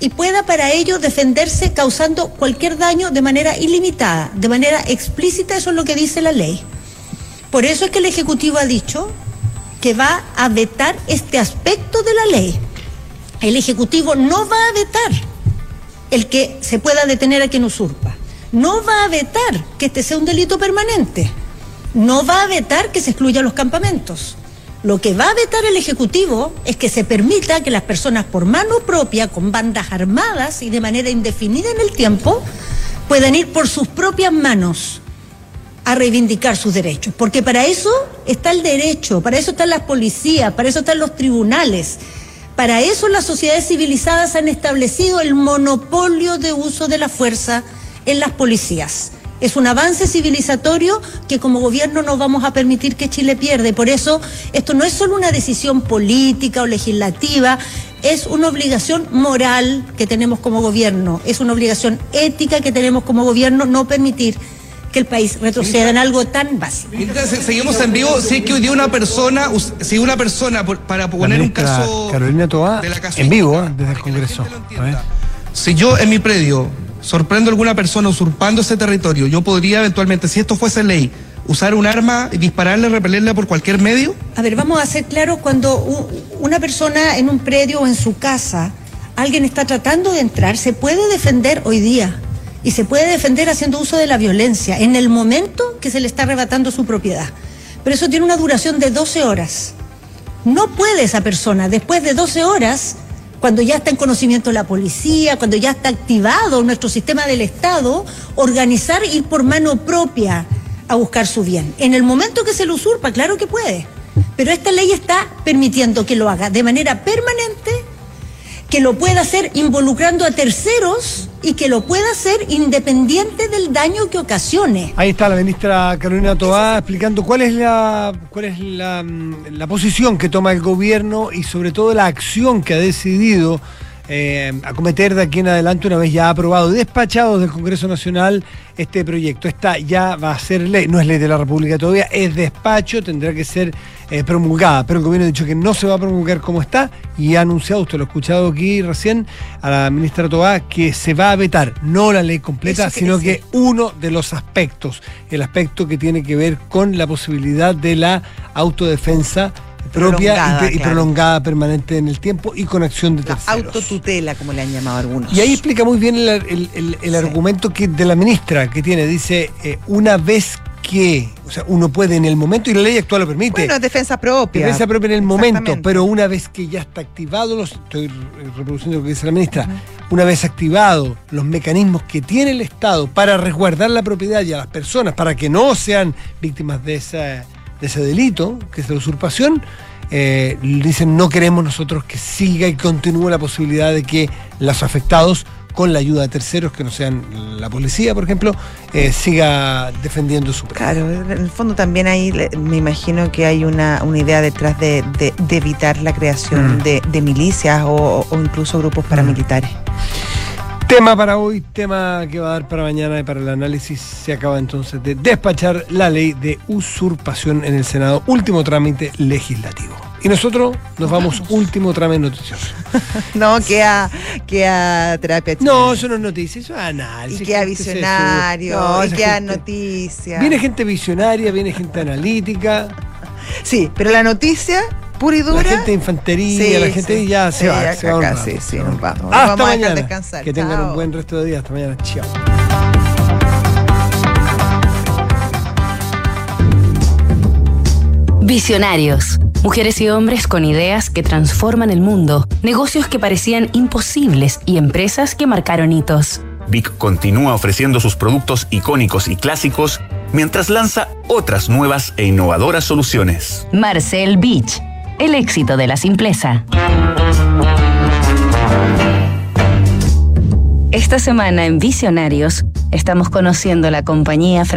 N: y pueda para ello defenderse causando cualquier daño de manera ilimitada, de manera explícita, eso es lo que dice la ley. Por eso es que el Ejecutivo ha dicho que va a vetar este aspecto de la ley. El Ejecutivo no va a vetar el que se pueda detener a quien usurpa. No va a vetar que este sea un delito permanente. No va a vetar que se excluyan los campamentos. Lo que va a vetar el Ejecutivo es que se permita que las personas por mano propia, con bandas armadas y de manera indefinida en el tiempo, puedan ir por sus propias manos a reivindicar sus derechos. Porque para eso está el derecho, para eso están las policías, para eso están los tribunales. Para eso las sociedades civilizadas han establecido el monopolio de uso de la fuerza en las policías. Es un avance civilizatorio que como gobierno no vamos a permitir que Chile pierda. Por eso esto no es solo una decisión política o legislativa, es una obligación moral que tenemos como gobierno, es una obligación ética que tenemos como gobierno no permitir que el país retroceda en algo tan básico.
M: seguimos en vivo. Si es que hoy día una persona, si una persona, para poner un caso.
A: Carolina Toa, en vivo, ¿eh? desde el Congreso.
M: Si yo en mi predio sorprendo a alguna persona usurpando ese territorio, yo podría eventualmente, si esto fuese ley, usar un arma y dispararle, repelerle por cualquier medio?
N: A ver, vamos a hacer claro cuando una persona en un predio o en su casa, alguien está tratando de entrar, se puede defender hoy día y se puede defender haciendo uso de la violencia en el momento que se le está arrebatando su propiedad. Pero eso tiene una duración de 12 horas. No puede esa persona, después de 12 horas, cuando ya está en conocimiento la policía, cuando ya está activado nuestro sistema del Estado, organizar ir por mano propia a buscar su bien. En el momento que se lo usurpa, claro que puede. Pero esta ley está permitiendo que lo haga de manera permanente que lo pueda hacer involucrando a terceros y que lo pueda hacer independiente del daño que ocasione.
A: Ahí está la ministra Carolina Toá explicando cuál es la cuál es la, mm, la posición que toma el gobierno y sobre todo la acción que ha decidido eh, acometer de aquí en adelante una vez ya aprobado y despachado del Congreso Nacional este proyecto. Esta ya va a ser ley, no es ley de la República todavía, es despacho, tendrá que ser eh, promulgada, pero el gobierno ha dicho que no se va a promulgar como está y ha anunciado, usted lo ha escuchado aquí recién, a la ministra Tobá, que se va a vetar, no la ley completa, sino que uno de los aspectos, el aspecto que tiene que ver con la posibilidad de la autodefensa propia y, prolongada permanente en el tiempo y con acción de terceros.
B: autotutela, como le han llamado algunos.
A: Y ahí explica muy bien el, argumento que de la ministra que tiene. Dice, eh, una vez que, o sea, uno puede en el momento, y la ley actual lo permite.
B: Bueno, defensa propia.
A: Defensa propia en el momento, pero una vez que ya está activado, los, estoy reproduciendo lo que dice la ministra, una vez activado los mecanismos que tiene el Estado para resguardar la propiedad y a las personas, para que no sean víctimas de esa de ese delito, que es la usurpación, eh, dicen no queremos nosotros que siga y continúe la posibilidad de que los afectados con la ayuda de terceros que no sean la policía, por ejemplo, eh, siga defendiendo su
B: Claro, en el fondo también ahí me imagino que hay una, idea detrás de, evitar la creación mm. de, milicias o, incluso grupos paramilitares.
A: Tema para hoy, tema que va a dar para mañana y para el análisis. Se acaba entonces de despachar la ley de usurpación en el Senado, último trámite legislativo. Y nosotros nos vamos, último trámite noticioso.
B: no, queda, queda terapia.
A: No, eso no es noticia, eso es análisis.
B: Y queda visionario, y queda noticia.
A: Viene gente visionaria, viene gente analítica.
B: Sí, pero la noticia pura y dura.
A: La gente de infantería, la gente ya se va. Se va
B: sí, sí, nos vamos.
A: Hasta
B: vamos
A: mañana.
B: A descansar.
A: Que tengan un buen resto de día. Hasta mañana. Chao.
O: Visionarios. Mujeres y hombres con ideas que transforman el mundo, negocios que parecían imposibles y empresas que marcaron hitos.
P: Vic continúa ofreciendo sus productos icónicos y clásicos mientras lanza otras nuevas e innovadoras soluciones.
O: Marcel Beach el éxito de la simpleza. Esta semana en Visionarios estamos conociendo la compañía francesa